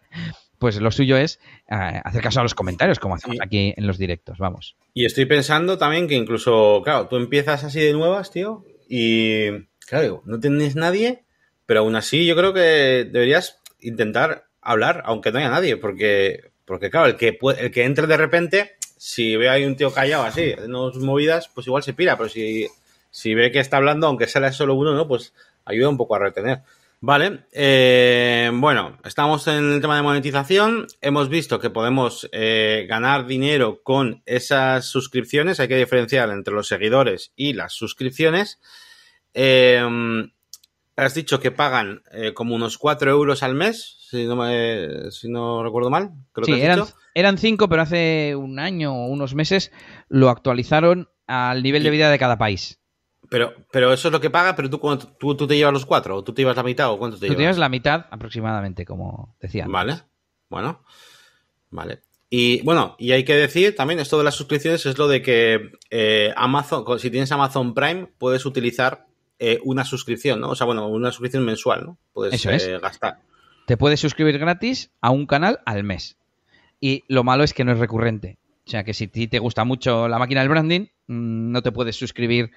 Pues lo suyo es eh, hacer caso a los comentarios, como hacemos aquí en los directos, vamos. Y estoy pensando también que incluso, claro, tú empiezas así de nuevas, tío, y, claro, no tienes nadie, pero aún así yo creo que deberías intentar hablar, aunque no haya nadie, porque, porque claro, el que, el que entre de repente si ve ahí un tío callado así, unas movidas, pues igual se pira, pero si, si ve que está hablando, aunque sea solo uno, ¿no? Pues ayuda un poco a retener. Vale, eh, bueno, estamos en el tema de monetización. Hemos visto que podemos eh, ganar dinero con esas suscripciones. Hay que diferenciar entre los seguidores y las suscripciones. Eh, has dicho que pagan eh, como unos 4 euros al mes, si no, me, si no recuerdo mal. Creo Sí, que eran, dicho. eran cinco, pero hace un año o unos meses lo actualizaron al nivel de vida de cada país. Pero, pero eso es lo que paga, pero tú, tú, tú te llevas los 4 o tú te llevas la mitad o cuánto te Tú llevas. tienes la mitad aproximadamente, como decía. Vale, bueno, vale. Y bueno, y hay que decir también esto de las suscripciones es lo de que eh, Amazon, si tienes Amazon Prime, puedes utilizar eh, una suscripción, ¿no? O sea, bueno, una suscripción mensual, ¿no? Puedes Eso es. eh, gastar. Te puedes suscribir gratis a un canal al mes. Y lo malo es que no es recurrente. O sea que si a ti te gusta mucho la máquina del branding, mm, no te puedes suscribir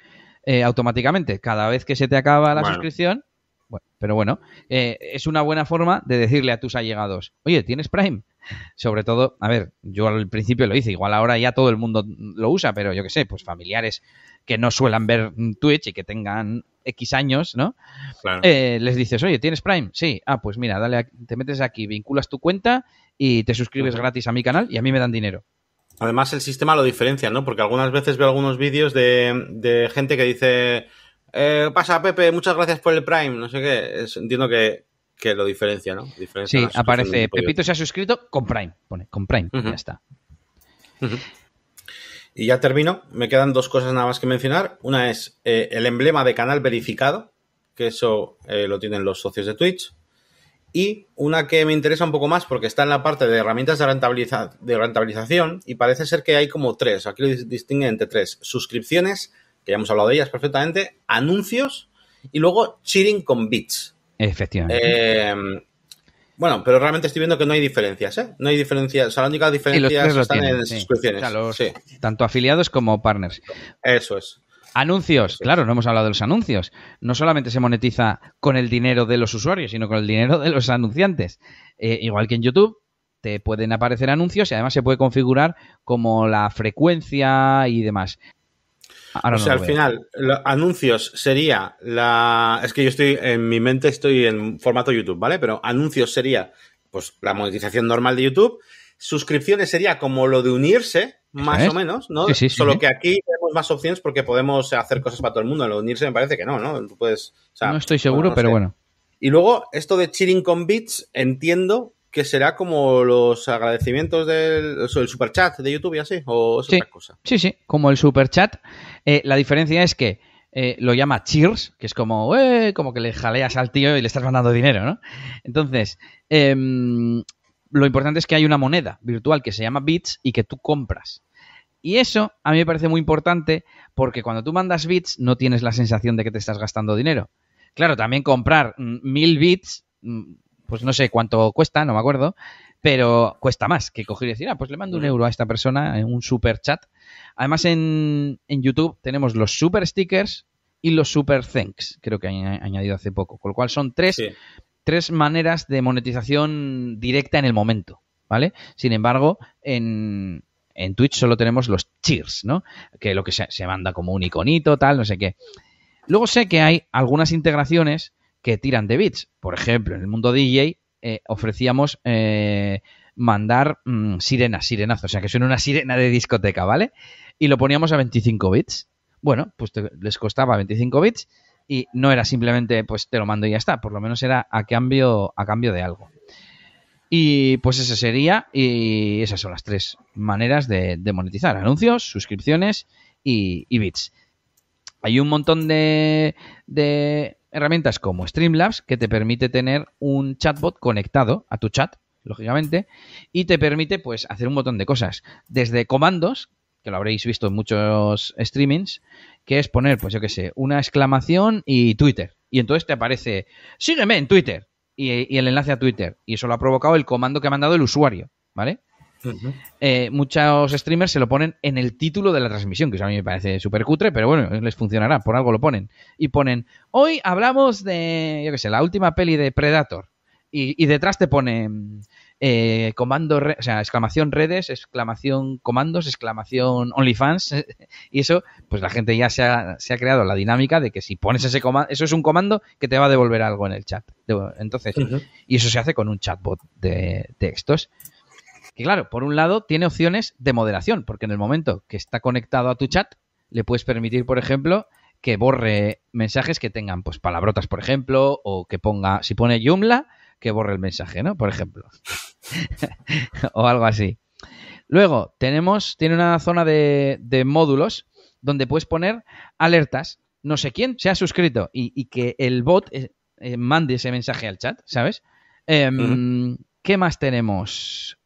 eh, automáticamente. Cada vez que se te acaba la Bueno. suscripción. Bueno, pero bueno, eh, es una buena forma de decirle a tus allegados, oye, ¿tienes Prime? [LAUGHS] Sobre todo, a ver, yo al principio lo hice, igual ahora ya todo el mundo lo usa, pero yo qué sé, pues familiares que no suelan ver Twitch y que tengan X años, ¿no? Claro. Eh, les dices, oye, ¿tienes Prime? Sí. Ah, pues mira, dale, a- te metes aquí, vinculas tu cuenta y te suscribes gratis a mi canal y a mí me dan dinero. Además, el sistema lo diferencia, ¿no? Porque algunas veces veo algunos vídeos de, de gente que dice, eh, pasa Pepe, muchas gracias por el Prime, no sé qué. Es- entiendo que, que lo diferencia, ¿no? Diferencia Sí, aparece, Pepito se ha suscrito con Prime. Pone, con Prime, ya está. Ujú. Y ya termino. Me quedan dos cosas nada más que mencionar. Una es eh, el emblema de canal verificado, que eso eh, lo tienen los socios de Twitch. Y una que me interesa un poco más porque está en la parte de herramientas de, rentabiliza- de rentabilización y parece ser que hay como tres. Aquí lo dis- distinguen entre tres. Suscripciones, que ya hemos hablado de ellas perfectamente, anuncios y luego cheering con bits. Efectivamente. Eh, bueno, pero realmente estoy viendo que no hay diferencias, ¿eh? No hay diferencias. O sea, la única diferencia lo están tienen. en sí. suscripciones. O sea, los- Sí, Tanto afiliados como partners. eso es. Anuncios, Eso es. claro, no hemos hablado de los anuncios. No solamente se monetiza con el dinero de los usuarios, sino con el dinero de los anunciantes. Eh, igual que en YouTube, te pueden aparecer anuncios y además se puede configurar como la frecuencia y demás. Ahora o sea, al final, lo- anuncios sería la. Es que yo estoy, en mi mente estoy en formato YouTube, ¿vale? Pero anuncios sería, pues, la monetización normal de YouTube. Suscripciones sería como lo de unirse, más es. o menos, ¿no? Sí, sí, sí, Solo que aquí tenemos más opciones porque podemos hacer cosas para todo el mundo. Lo de unirse me parece que no, ¿no? Tú puedes. o sea, no estoy seguro, no pero sé. bueno. Y luego, esto de cheering con bits, entiendo que será como los agradecimientos del el superchat de YouTube y así, o es Sí. otra cosa. Sí, sí, como el super chat. Eh, la diferencia es que eh, lo llama cheers, que es como, eh, como que le jaleas al tío y le estás mandando dinero, ¿no? Entonces, em, lo importante es que hay una moneda virtual que se llama bits y que tú compras. Y eso a mí me parece muy importante porque cuando tú mandas bits no tienes la sensación de que te estás gastando dinero. Claro, también comprar mm, mil bits, mm, pues no sé cuánto cuesta, no me acuerdo, pero cuesta más que coger y decir, ah, pues le mando un euro a esta persona en un super chat. Además, en, en YouTube tenemos los super stickers y los super thanks, creo que han añadido hace poco, con lo cual son tres, Sí. tres maneras de monetización directa en el momento, ¿vale? Sin embargo, en, en Twitch solo tenemos los cheers, ¿no? Que lo que se, se manda como un iconito, tal, no sé qué. Luego sé que hay algunas integraciones que tiran de bits. Por ejemplo, en el mundo DJ eh, ofrecíamos eh, mandar mm, sirenas, sirenazos, o sea, que suena una sirena de discoteca, ¿vale? Y lo poníamos a 25 bits. Bueno, pues les costaba 25 bits y no era simplemente, pues te lo mando y ya está, por lo menos era a cambio, a cambio de algo. Y pues ese sería, y esas son las tres maneras de, de monetizar, anuncios, suscripciones y, y bits. Hay un montón de, de herramientas como Streamlabs que te permite tener un chatbot conectado a tu chat, lógicamente, y te permite pues hacer un montón de cosas. Desde comandos, que lo habréis visto en muchos streamings, que es poner, pues yo qué sé, una exclamación y Twitter. Y entonces te aparece, sígueme en Twitter. Y, y el enlace a Twitter. Y eso lo ha provocado el comando que ha mandado el usuario, ¿vale? Eh, muchos streamers se lo ponen en el título de la transmisión, que eso a mí me parece súper cutre, pero bueno, les funcionará, por algo lo ponen. Y ponen, hoy hablamos de, yo qué sé, la última peli de Predator. Y, y detrás te ponen eh, comando, o sea, exclamación redes, exclamación comandos, exclamación OnlyFans. [LAUGHS] Y eso, pues la gente ya se ha, se ha creado la dinámica de que si pones ese comando, eso es un comando que te va a devolver algo en el chat. Entonces, y eso se hace con un chatbot de textos. Que claro, por un lado tiene opciones de moderación, porque en el momento que está conectado a tu chat, le puedes permitir, por ejemplo, que borre mensajes que tengan pues palabrotas, por ejemplo, o que ponga, si pone Joomla, que borre el mensaje, ¿no? Por ejemplo. [LAUGHS] o algo así. Luego, tenemos, tiene una zona de, módulos donde puedes poner alertas. No sé quién se ha suscrito y, que el bot eh, eh, mande ese mensaje al chat, ¿sabes? Em, ¿Qué más tenemos?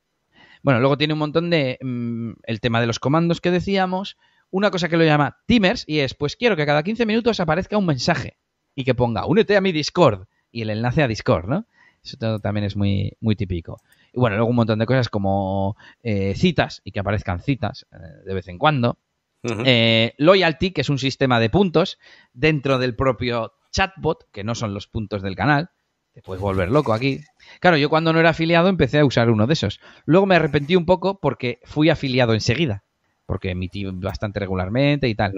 Bueno, luego tiene un montón de... Mm, el tema de los comandos que decíamos. Una cosa que lo llama timers y es, pues quiero que cada 15 minutos aparezca un mensaje y que ponga, únete a mi Discord y el enlace a Discord, ¿no? Eso también es muy, muy típico. Y bueno, luego un montón de cosas como eh, citas y que aparezcan citas eh, de vez en cuando. Eh, loyalty, que es un sistema de puntos dentro del propio chatbot, que no son los puntos del canal. Te puedes volver loco aquí. Claro, yo cuando no era afiliado empecé a usar uno de esos. Luego me arrepentí un poco porque fui afiliado enseguida. Porque emití bastante regularmente y tal.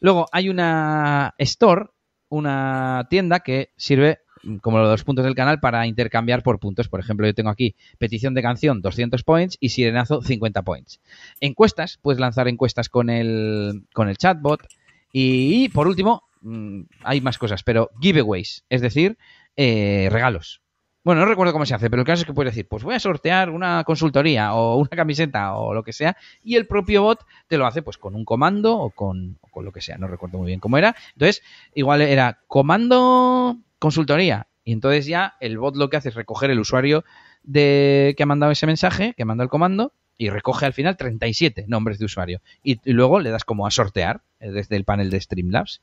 Luego hay una store, una tienda que sirve como los puntos del canal para intercambiar por puntos. Por ejemplo, yo tengo aquí petición de canción 200 points y sirenazo 50 points. Encuestas, puedes lanzar encuestas con el, con el chatbot. Y, por último, mm, hay más cosas, pero giveaways, es decir, eh, regalos. Bueno, no recuerdo cómo se hace, pero el caso es que puedes decir, pues voy a sortear una consultoría o una camiseta o lo que sea, y el propio bot te lo hace pues con un comando o con, con lo que sea, no recuerdo muy bien cómo era. Entonces, igual era comando consultoría. Y entonces ya el bot lo que hace es recoger el usuario de que ha mandado ese mensaje, que manda el comando, y recoge al final 37 nombres de usuario. Y, luego le das como a sortear eh, desde el panel de Streamlabs.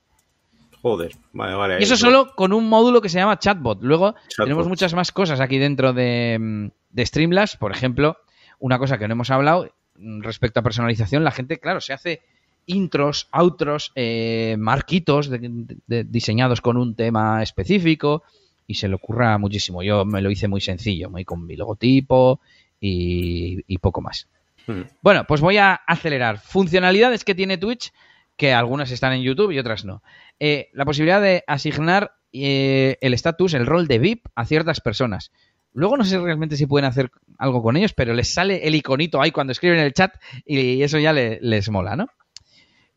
Joder, vale, vale. Y eso solo con un módulo que se llama Chatbot. Luego tenemos muchas más cosas aquí dentro de, de Streamlabs. Por ejemplo, una cosa que no hemos hablado mm, respecto a personalización, la gente, claro, se hace intros, outros, eh, marquitos diseñados con un tema específico y se le ocurra muchísimo. Yo me lo hice muy sencillo, muy con mi logotipo y, poco más. Hmm. Bueno, pues voy a acelerar. Funcionalidades que tiene Twitch, que algunas están en YouTube y otras no. Eh, la posibilidad de asignar eh, el estatus, el rol de VIP a ciertas personas. Luego no sé realmente si pueden hacer algo con ellos, pero les sale el iconito ahí cuando escriben en el chat y eso ya les mola, ¿no?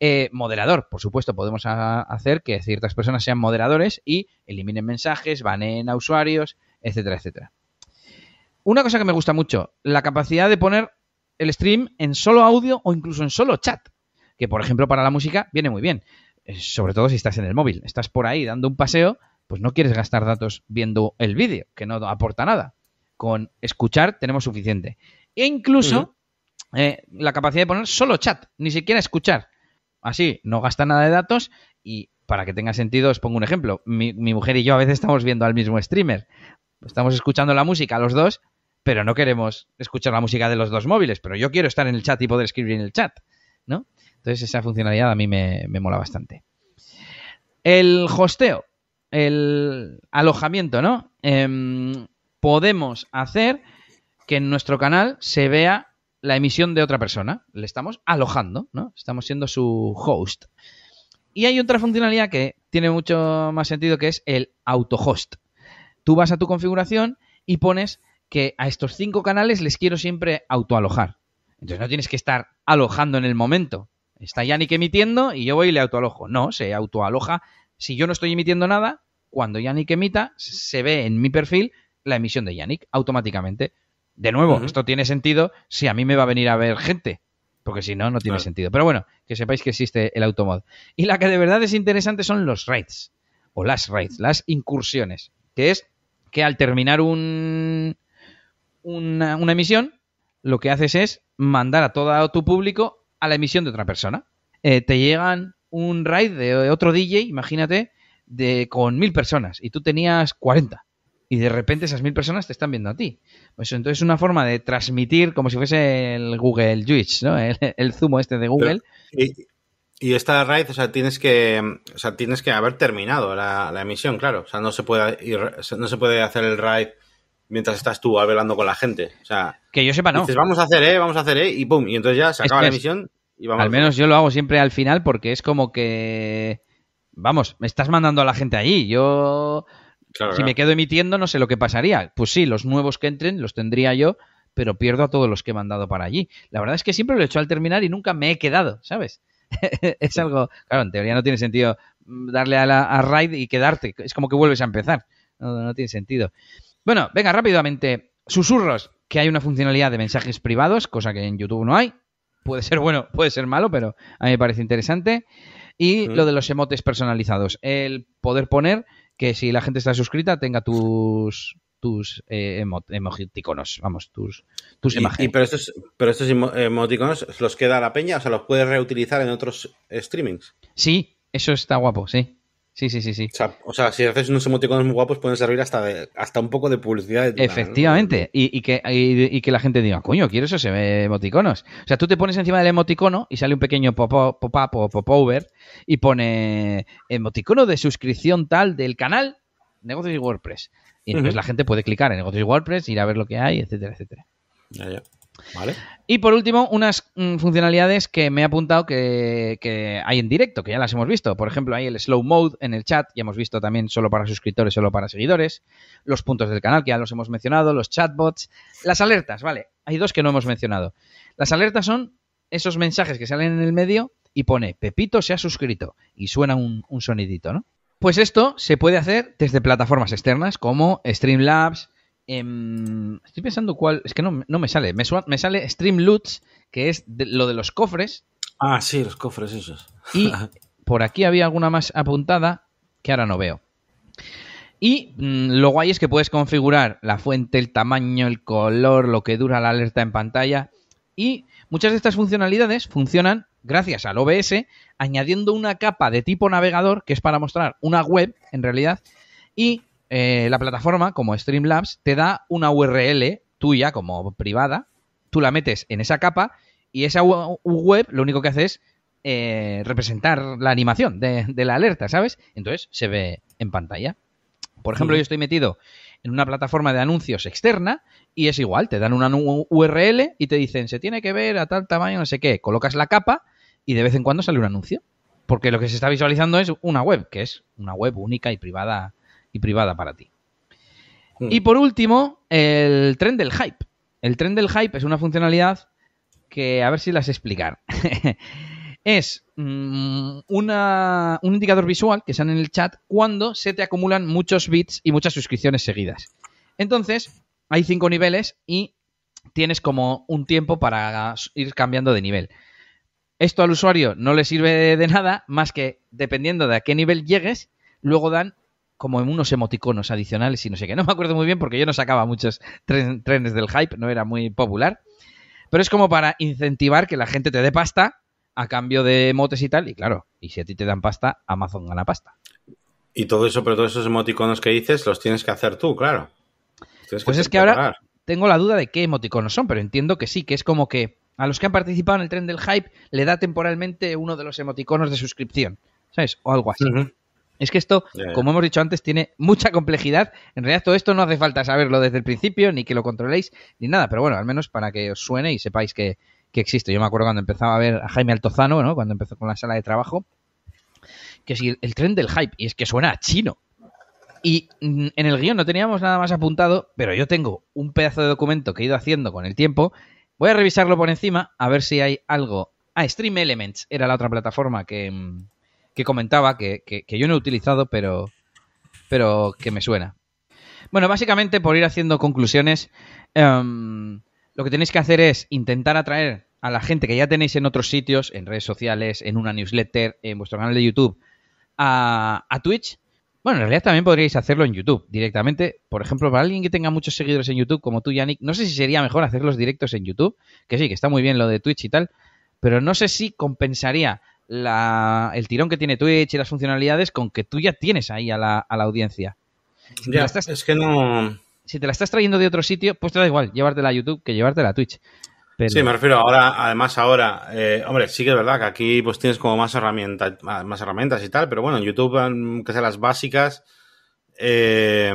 Eh, moderador, por supuesto, podemos hacer que ciertas personas sean moderadores y eliminen mensajes, baneen a usuarios, etcétera, etcétera. Una cosa que me gusta mucho, la capacidad de poner el stream en solo audio o incluso en solo chat, que por ejemplo para la música viene muy bien, eh, sobre todo si estás en el móvil, estás por ahí dando un paseo, pues no quieres gastar datos viendo el vídeo, que no aporta nada. Con escuchar tenemos suficiente. E incluso eh, la capacidad de poner solo chat, ni siquiera escuchar así, no gasta nada de datos y para que tenga sentido os pongo un ejemplo. Mi, mujer y yo a veces estamos viendo al mismo streamer. Estamos escuchando la música los dos, pero no queremos escuchar la música de los dos móviles, pero yo quiero estar en el chat y poder escribir en el chat, ¿no? Entonces esa funcionalidad a mí me, mola bastante. El hosteo, el alojamiento, ¿no? Em, podemos hacer que en nuestro canal se vea la emisión de otra persona. Le estamos alojando, ¿no? Estamos siendo su host. Y hay otra funcionalidad que tiene mucho más sentido que es el auto-host. Tú vas a tu configuración y pones que a estos cinco canales les quiero siempre autoalojar. Entonces no tienes que estar alojando en el momento. Está Yannick emitiendo y yo voy y le autoalojo. No, se autoaloja. Si yo no estoy emitiendo nada, cuando Yannick emita, se ve en mi perfil la emisión de Yannick automáticamente. De nuevo, esto tiene sentido si a mí me va a venir a ver gente, porque si no, no tiene sentido. Pero bueno, que sepáis que existe el automod. Y la que de verdad es interesante son los raids, o las raids, las incursiones, que es que al terminar un, una, emisión, lo que haces es mandar a todo tu público a la emisión de otra persona. Eh, te llegan un raid de otro DJ, imagínate, de con mil personas y tú tenías 40 y de repente esas mil personas te están viendo a ti. Pues entonces es una forma de transmitir como si fuese el Google Twitch, ¿no? El, zumo este de Google. y, esta raid, o sea, tienes que, o sea, tienes que haber terminado la, emisión, claro. O sea, no se puede ir, no se puede hacer el raid mientras estás tú hablando con la gente. O sea, que yo sepa, no. Dices, vamos a hacer, eh, vamos a hacer, eh, y pum, y entonces ya se acaba la emisión y vamos. Al menos yo lo hago siempre al final porque es como que, vamos, me estás mandando a la gente allí. Yo si me quedo emitiendo, no sé lo que pasaría. Pues sí, los nuevos que entren los tendría yo, pero pierdo a todos los que he mandado para allí. La verdad es que siempre lo he hecho al terminar y nunca me he quedado, ¿sabes? [LAUGHS] es algo, claro, en teoría no tiene sentido darle a, la, a raid y quedarte. Es como que vuelves a empezar. No, no tiene sentido. Bueno, venga, rápidamente. Susurros, que hay una funcionalidad de mensajes privados, cosa que en YouTube no hay. Puede ser bueno, puede ser malo, pero a mí me parece interesante. Y lo de los emotes personalizados. El poder poner que si la gente está suscrita tenga tus tus eh, emoticonos, vamos, tus, tus imágenes. Y, pero, estos, pero estos emoticonos los queda la peña, o sea, los puedes reutilizar en otros streamings. Sí, eso está guapo, sí. Sí, sí, sí, sí. O sea, si haces unos emoticonos muy guapos, pueden servir hasta, hasta un poco de publicidad. Efectivamente. Y, que, y, que la gente diga, coño, quiero esos emoticonos. O sea, tú te pones encima del emoticono y sale un pequeño pop-up o pop-over y pone emoticono de suscripción tal del canal Negocios y WordPress. Y entonces la gente puede clicar en Negocios y WordPress, ir a ver lo que hay, etcétera, etcétera. Ya, ya. Y por último, unas mm, funcionalidades que me he apuntado que, hay en directo, que ya las hemos visto. Por ejemplo, hay el slow mode en el chat, ya hemos visto también solo para suscriptores, solo para seguidores. Los puntos del canal, que ya los hemos mencionado, los chatbots. Las alertas, vale. Hay dos que no hemos mencionado. Las alertas son esos mensajes que salen en el medio y pone Pepito se ha suscrito y suena un, sonidito, ¿no? Pues esto se puede hacer desde plataformas externas como Streamlabs, estoy pensando cuál. Es que no, me sale. Me, me sale Streamloots, que es lo de los cofres. Ah, sí, los cofres esos. Y [LAUGHS] por aquí había alguna más apuntada que ahora no veo. Y mm, lo guay es que puedes configurar la fuente, el tamaño, el color, lo que dura la alerta en pantalla. Y muchas de estas funcionalidades funcionan gracias al OBS, añadiendo una capa de tipo navegador, que es para mostrar una web, en realidad, y eh, la plataforma, como Streamlabs, te da una URL tuya como privada, tú la metes en esa capa y esa web lo único que hace es eh, representar la animación de, la alerta, ¿sabes? Entonces se ve en pantalla. Por ejemplo, yo estoy metido en una plataforma de anuncios externa y es igual, te dan una URL y te dicen, se tiene que ver a tal tamaño, no sé qué, colocas la capa y de vez en cuando sale un anuncio. Porque lo que se está visualizando es una web, que es una web única y privada y privada para ti. Hmm. Y por último, el tren del hype. El tren del hype es una funcionalidad que a ver si las explicar. [LAUGHS] es mm, una, un indicador visual que sale en el chat cuando se te acumulan muchos bits y muchas suscripciones seguidas. Entonces, hay cinco niveles y tienes como un tiempo para ir cambiando de nivel. Esto al usuario no le sirve de nada más que dependiendo de a qué nivel llegues, luego dan como en unos emoticonos adicionales y no sé qué. No me acuerdo muy bien porque yo no sacaba muchos trenes del hype, no era muy popular. Pero es como para incentivar que la gente te dé pasta a cambio de emotes y tal. Y claro, y si a ti te dan pasta, Amazon gana pasta. Y todo eso, pero todos esos emoticonos que dices, los tienes que hacer tú, claro. pues es que ahora tengo la duda de qué emoticonos son, pero entiendo que sí, que es como que a los que han participado en el tren del hype le da temporalmente uno de los emoticonos de suscripción, ¿sabes? O algo así. Es que esto, como hemos dicho antes, tiene mucha complejidad. En realidad todo esto no hace falta saberlo desde el principio, ni que lo controléis, ni nada, pero bueno, al menos para que os suene y sepáis que, existe. Yo me acuerdo cuando empezaba a ver a Jaime Altozano, ¿no? Cuando empezó con la sala de trabajo, que si el, tren del hype, y es que suena a chino. Y mm, en el guion no teníamos nada más apuntado, pero yo tengo un pedazo de documento que he ido haciendo con el tiempo. Voy a revisarlo por encima, a ver si hay algo. Ah, Stream Elements era la otra plataforma que, mm, que comentaba, que, yo no he utilizado, pero, pero que me suena. Bueno, básicamente, por ir haciendo conclusiones, em, lo que tenéis que hacer es intentar atraer a la gente que ya tenéis en otros sitios, en redes sociales, en una newsletter, en vuestro canal de YouTube, a, a Twitch. Bueno, en realidad también podríais hacerlo en YouTube directamente. Por ejemplo, para alguien que tenga muchos seguidores en YouTube, como tú, Yannick, no sé si sería mejor hacer los directos en YouTube, que sí, que está muy bien lo de Twitch y tal, pero no sé si compensaría la, el tirón que tiene Twitch y las funcionalidades con que tú ya tienes ahí a la, a la audiencia. ya, es que no... Si te la estás trayendo de otro sitio, pues te da igual llevártela a YouTube que llevártela a Twitch. Sí, me refiero ahora, además ahora, eh, hombre, sí que es verdad que aquí pues tienes como más herramientas, más herramientas y tal, pero bueno, en YouTube, que sean las básicas, eh,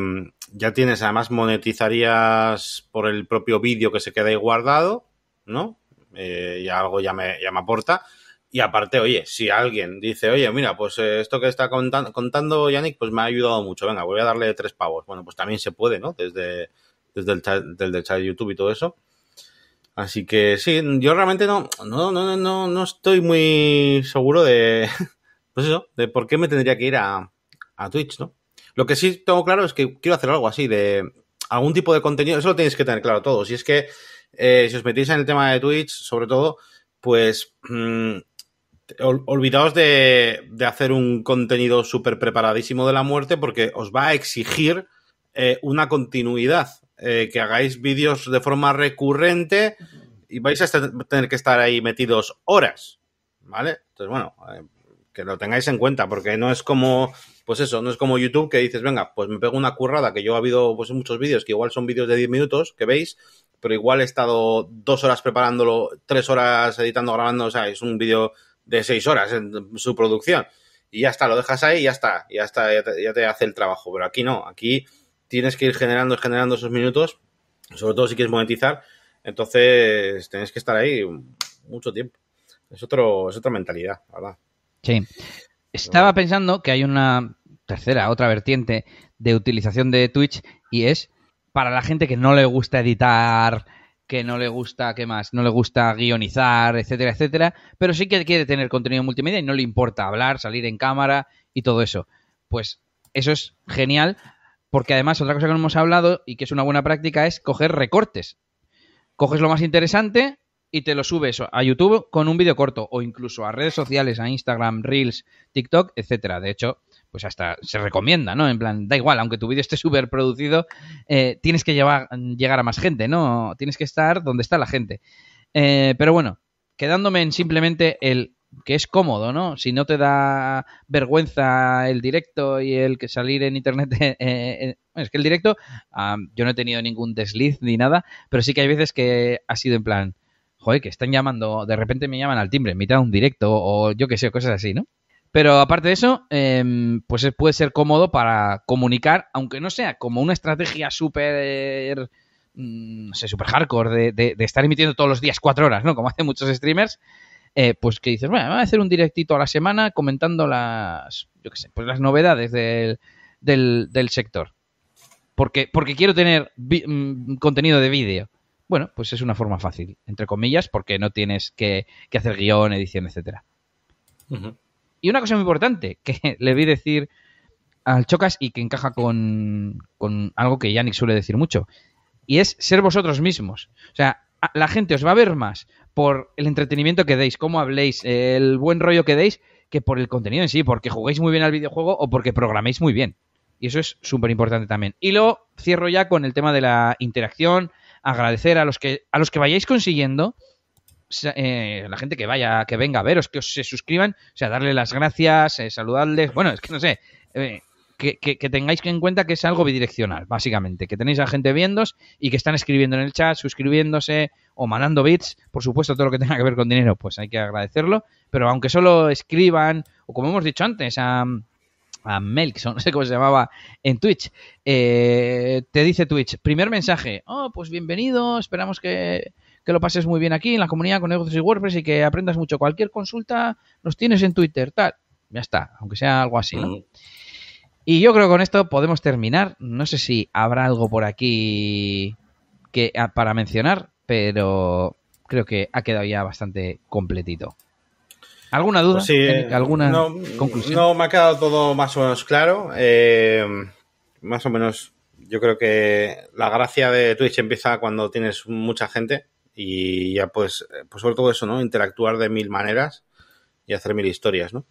ya tienes, además monetizarías por el propio vídeo que se queda ahí guardado, ¿no? Eh, y algo ya me, ya me aporta. Y aparte, oye, si alguien dice, oye, mira, pues eh, esto que está contando, Yannick, pues me ha ayudado mucho, venga, voy a darle tres pavos. Bueno, pues también se puede, ¿no? Desde, desde el chat, desde el chat de YouTube y todo eso. Así que sí, yo realmente no, no, no, no, no estoy muy seguro de, [LAUGHS] pues eso, de por qué me tendría que ir a, a Twitch, ¿no? Lo que sí tengo claro es que quiero hacer algo así, de algún tipo de contenido, eso lo tenéis que tener claro todos. Y es que eh, si os metéis en el tema de Twitch, sobre todo, pues mmm, olvidaos de, hacer un contenido súper preparadísimo de la muerte porque os va a exigir eh, una continuidad, eh, que hagáis vídeos de forma recurrente y vais a tener que estar ahí metidos horas, ¿vale? Entonces, bueno, eh, que lo tengáis en cuenta porque no es como, pues eso, no es como YouTube que dices, venga, pues me pego una currada, que yo ha habido pues muchos vídeos que igual son vídeos de 10 minutos que veis, pero igual he estado dos horas preparándolo, tres horas editando, grabando, o sea, es un vídeo de seis horas en su producción. Y ya está, lo dejas ahí y ya está, ya está, ya te, hace el trabajo. Pero aquí no, aquí tienes que ir generando, generando esos minutos, sobre todo si quieres monetizar. Entonces, tienes que estar ahí mucho tiempo. Es, otro, es otra mentalidad, ¿verdad? Sí. Estaba pensando que hay una tercera, otra vertiente de utilización de Twitch y es para la gente que no le gusta editar, que no le gusta, ¿qué más? No le gusta guionizar, etcétera, etcétera, pero sí que quiere tener contenido multimedia y no le importa hablar, salir en cámara y todo eso. Pues eso es genial, porque además otra cosa que no hemos hablado y que es una buena práctica es coger recortes. Coges lo más interesante y te lo subes a YouTube con un vídeo corto o incluso a redes sociales, a Instagram, Reels, TikTok, etcétera. De hecho, pues hasta se recomienda, ¿no? En plan, da igual, aunque tu vídeo esté [LAUGHS] súper producido, eh, tienes que llevar, llegar a más gente, ¿no? Tienes que estar donde está la gente. Eh, pero bueno, quedándome en simplemente el que es cómodo, ¿no? Si no te da vergüenza el directo y el que salir en internet, [LAUGHS] eh, eh, es que el directo, yo no he tenido ningún desliz ni nada, pero sí que hay veces que ha sido en plan, joder, que están llamando, de repente me llaman al timbre, en mitad de un directo o yo qué sé, cosas así, ¿no? Pero aparte de eso, eh, pues puede ser cómodo para comunicar, aunque no sea como una estrategia súper, mm, no sé, súper hardcore de, de, estar emitiendo todos los días cuatro horas, ¿no? Como [LAUGHS] hacen muchos streamers, eh, pues que dices, bueno, voy a hacer un directito a la semana comentando las, yo qué sé, pues las novedades del, del, sector. Porque, porque quiero tener mm, contenido de vídeo. Bueno, pues es una forma fácil, entre comillas, porque no tienes que, que hacer guion, edición, etcétera. Uh. Y una cosa muy importante que [LAUGHS] le vi decir al Chocas y que encaja con, con algo que Yannick suele decir mucho, y es ser vosotros mismos. O sea, la gente os va a ver más por el entretenimiento que deis, cómo habléis, el buen rollo que deis, que por el contenido en sí, porque juguéis muy bien al videojuego o porque programéis muy bien. Y eso es súper importante también. Y luego cierro ya con el tema de la interacción, agradecer a los que, a los que vayáis consiguiendo, eh, la gente que vaya, que venga a veros, que os se suscriban, o sea, darle las gracias, eh, saludarles, bueno, es que no sé, eh, que, que, tengáis en cuenta que es algo bidireccional, básicamente, que tenéis a gente viéndos y que están escribiendo en el chat, suscribiéndose o mandando bits, por supuesto, todo lo que tenga que ver con dinero, pues hay que agradecerlo, pero aunque solo escriban, o como hemos dicho antes, a, a Melkson, [LAUGHS] no sé cómo se llamaba en Twitch, eh, te dice Twitch, primer mensaje, oh, pues bienvenido, esperamos que que lo pases muy bien aquí en la comunidad con negocios y WordPress y que aprendas mucho. Cualquier consulta nos tienes en Twitter, tal. Ya está, aunque sea algo así, ¿no? Y yo creo que con esto podemos terminar. No sé si habrá algo por aquí que para mencionar, pero creo que ha quedado ya bastante completito. ¿Alguna duda? Pues sí, ¿Alguna no, conclusión? No, me ha quedado todo más o menos claro. Eh, más o menos, yo creo que la gracia de Twitch empieza cuando tienes mucha gente y ya pues, pues sobre todo eso, ¿no? Interactuar de mil maneras y hacer mil historias, ¿no?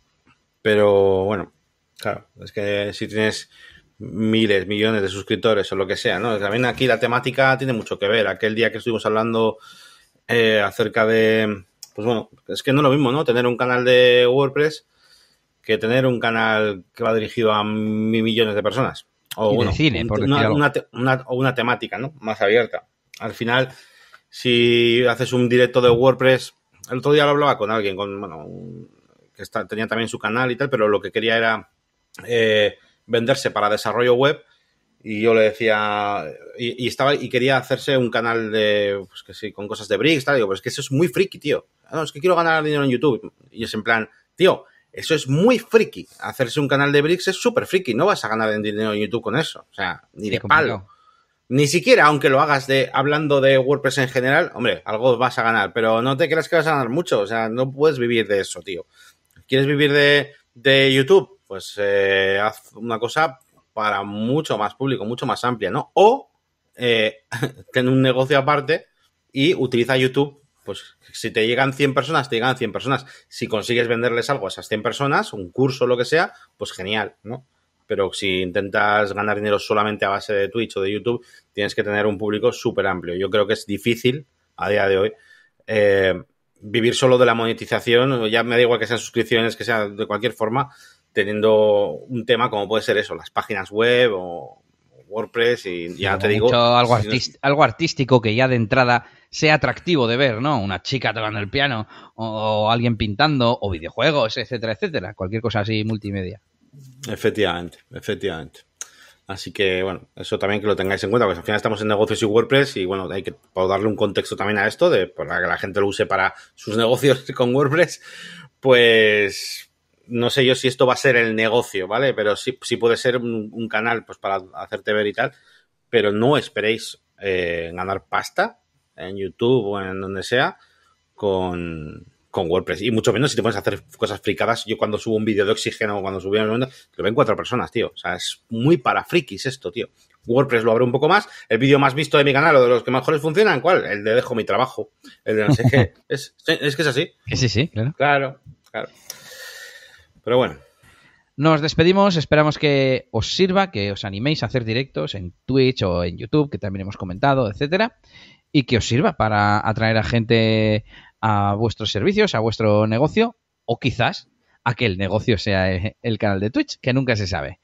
Pero bueno, claro, es que si tienes miles, millones de suscriptores o lo que sea, ¿no? También aquí la temática tiene mucho que ver. Aquel día que estuvimos hablando eh, acerca de, pues bueno, es que no es lo mismo, ¿no? Tener un canal de WordPress que tener un canal que va dirigido a millones de personas. O y bueno, de cine, por una, una, una, una temática, ¿no? Más abierta. Al final, si haces un directo de WordPress, el otro día lo hablaba con alguien, con, bueno, que está, tenía también su canal y tal, pero lo que quería era eh, venderse para desarrollo web y yo le decía, y, y, estaba, y quería hacerse un canal de, pues que sí, con cosas de bricks, tal, digo, pues que eso es muy friki, tío. No, es que quiero ganar dinero en YouTube. Y es en plan, tío, eso es muy friki. Hacerse un canal de bricks es súper friki. No vas a ganar dinero en YouTube con eso. O sea, ni de palo ni siquiera aunque lo hagas de hablando de WordPress en general, hombre, algo vas a ganar, pero no te creas que vas a ganar mucho, o sea, no puedes vivir de eso, tío. ¿Quieres vivir de, de YouTube? Pues eh, haz una cosa para mucho más público, mucho más amplia, ¿no? O eh, [LAUGHS] ten un negocio aparte y utiliza YouTube. Pues si te llegan 100 personas, te llegan 100 personas. Si consigues venderles algo a esas 100 personas, un curso lo que sea, pues genial, ¿no? Pero si intentas ganar dinero solamente a base de Twitch o de YouTube, tienes que tener un público súper amplio. Yo creo que es difícil a día de hoy eh, vivir solo de la monetización. Ya me da igual que sean suscripciones, que sea de cualquier forma, teniendo un tema como puede ser eso, las páginas web o WordPress y ya te digo... Algo, algo artístico que ya de entrada sea atractivo de ver, ¿no? Una chica tocando el piano o, alguien pintando o videojuegos, etcétera, etcétera. Cualquier cosa así multimedia. Efectivamente, efectivamente. Así que, bueno, eso también que lo tengáis en cuenta, porque al final estamos en negocios y WordPress y, bueno, hay que darle un contexto también a esto, de para que la gente lo use para sus [LAUGHS] negocios con WordPress, pues no sé yo si esto va a ser el negocio, ¿vale? Pero sí, sí puede ser un, canal pues para hacerte ver y tal, pero no esperéis eh, ganar pasta en YouTube o en donde sea con, WordPress. Y mucho menos si te pones a hacer cosas fricadas. Yo cuando subo un vídeo de oxígeno o cuando subí un momento, lo ven cuatro personas, tío. O sea, es muy para frikis esto, tío. WordPress lo abre un poco más. El vídeo más visto de mi canal o de los que mejores funcionan, ¿cuál? El de dejo mi trabajo. El de no sé qué. [LAUGHS] es, es que es así. sí, sí, claro. Claro, claro. Pero bueno. Nos despedimos, esperamos que os sirva, que os animéis a hacer directos en Twitch o en YouTube, que también hemos comentado, etcétera, y que os sirva para atraer a gente a vuestros servicios, a vuestro negocio, o quizás a que el negocio sea [LAUGHS] el canal de Twitch, que nunca se sabe.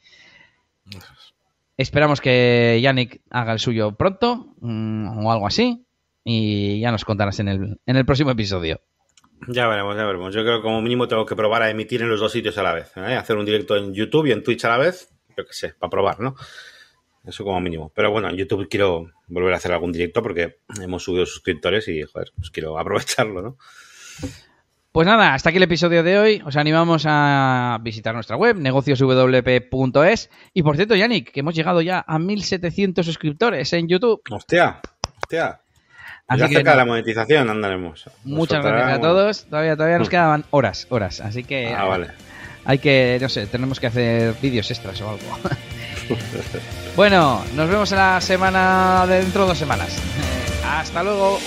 Esperamos que Yannick haga el suyo pronto, mm, o algo así, y ya nos contarás en el, en el próximo episodio. Ya veremos, ya veremos. Yo creo que como mínimo tengo que probar a emitir en los dos sitios a la vez. ¿eh? Hacer un directo en YouTube y en Twitch a la vez. Yo qué sé, para probar, ¿no? Eso como mínimo. Pero bueno, en YouTube quiero volver a hacer algún directo porque hemos subido suscriptores y, joder, pues quiero aprovecharlo, ¿no? Pues nada, hasta aquí el episodio de hoy. Os animamos a visitar nuestra web, negocioswp.es. Y por cierto, Yannick, que hemos llegado ya a 1700 suscriptores en YouTube. Hostia, hostia. Así que la monetización andaremos. Muchas gracias a todos. Todavía, todavía nos quedaban horas, horas. Así que. Ah, vale. Hay que, no sé, tenemos que hacer vídeos extras o algo. [LAUGHS] bueno, nos vemos en la semana de dentro de dos semanas. Hasta luego.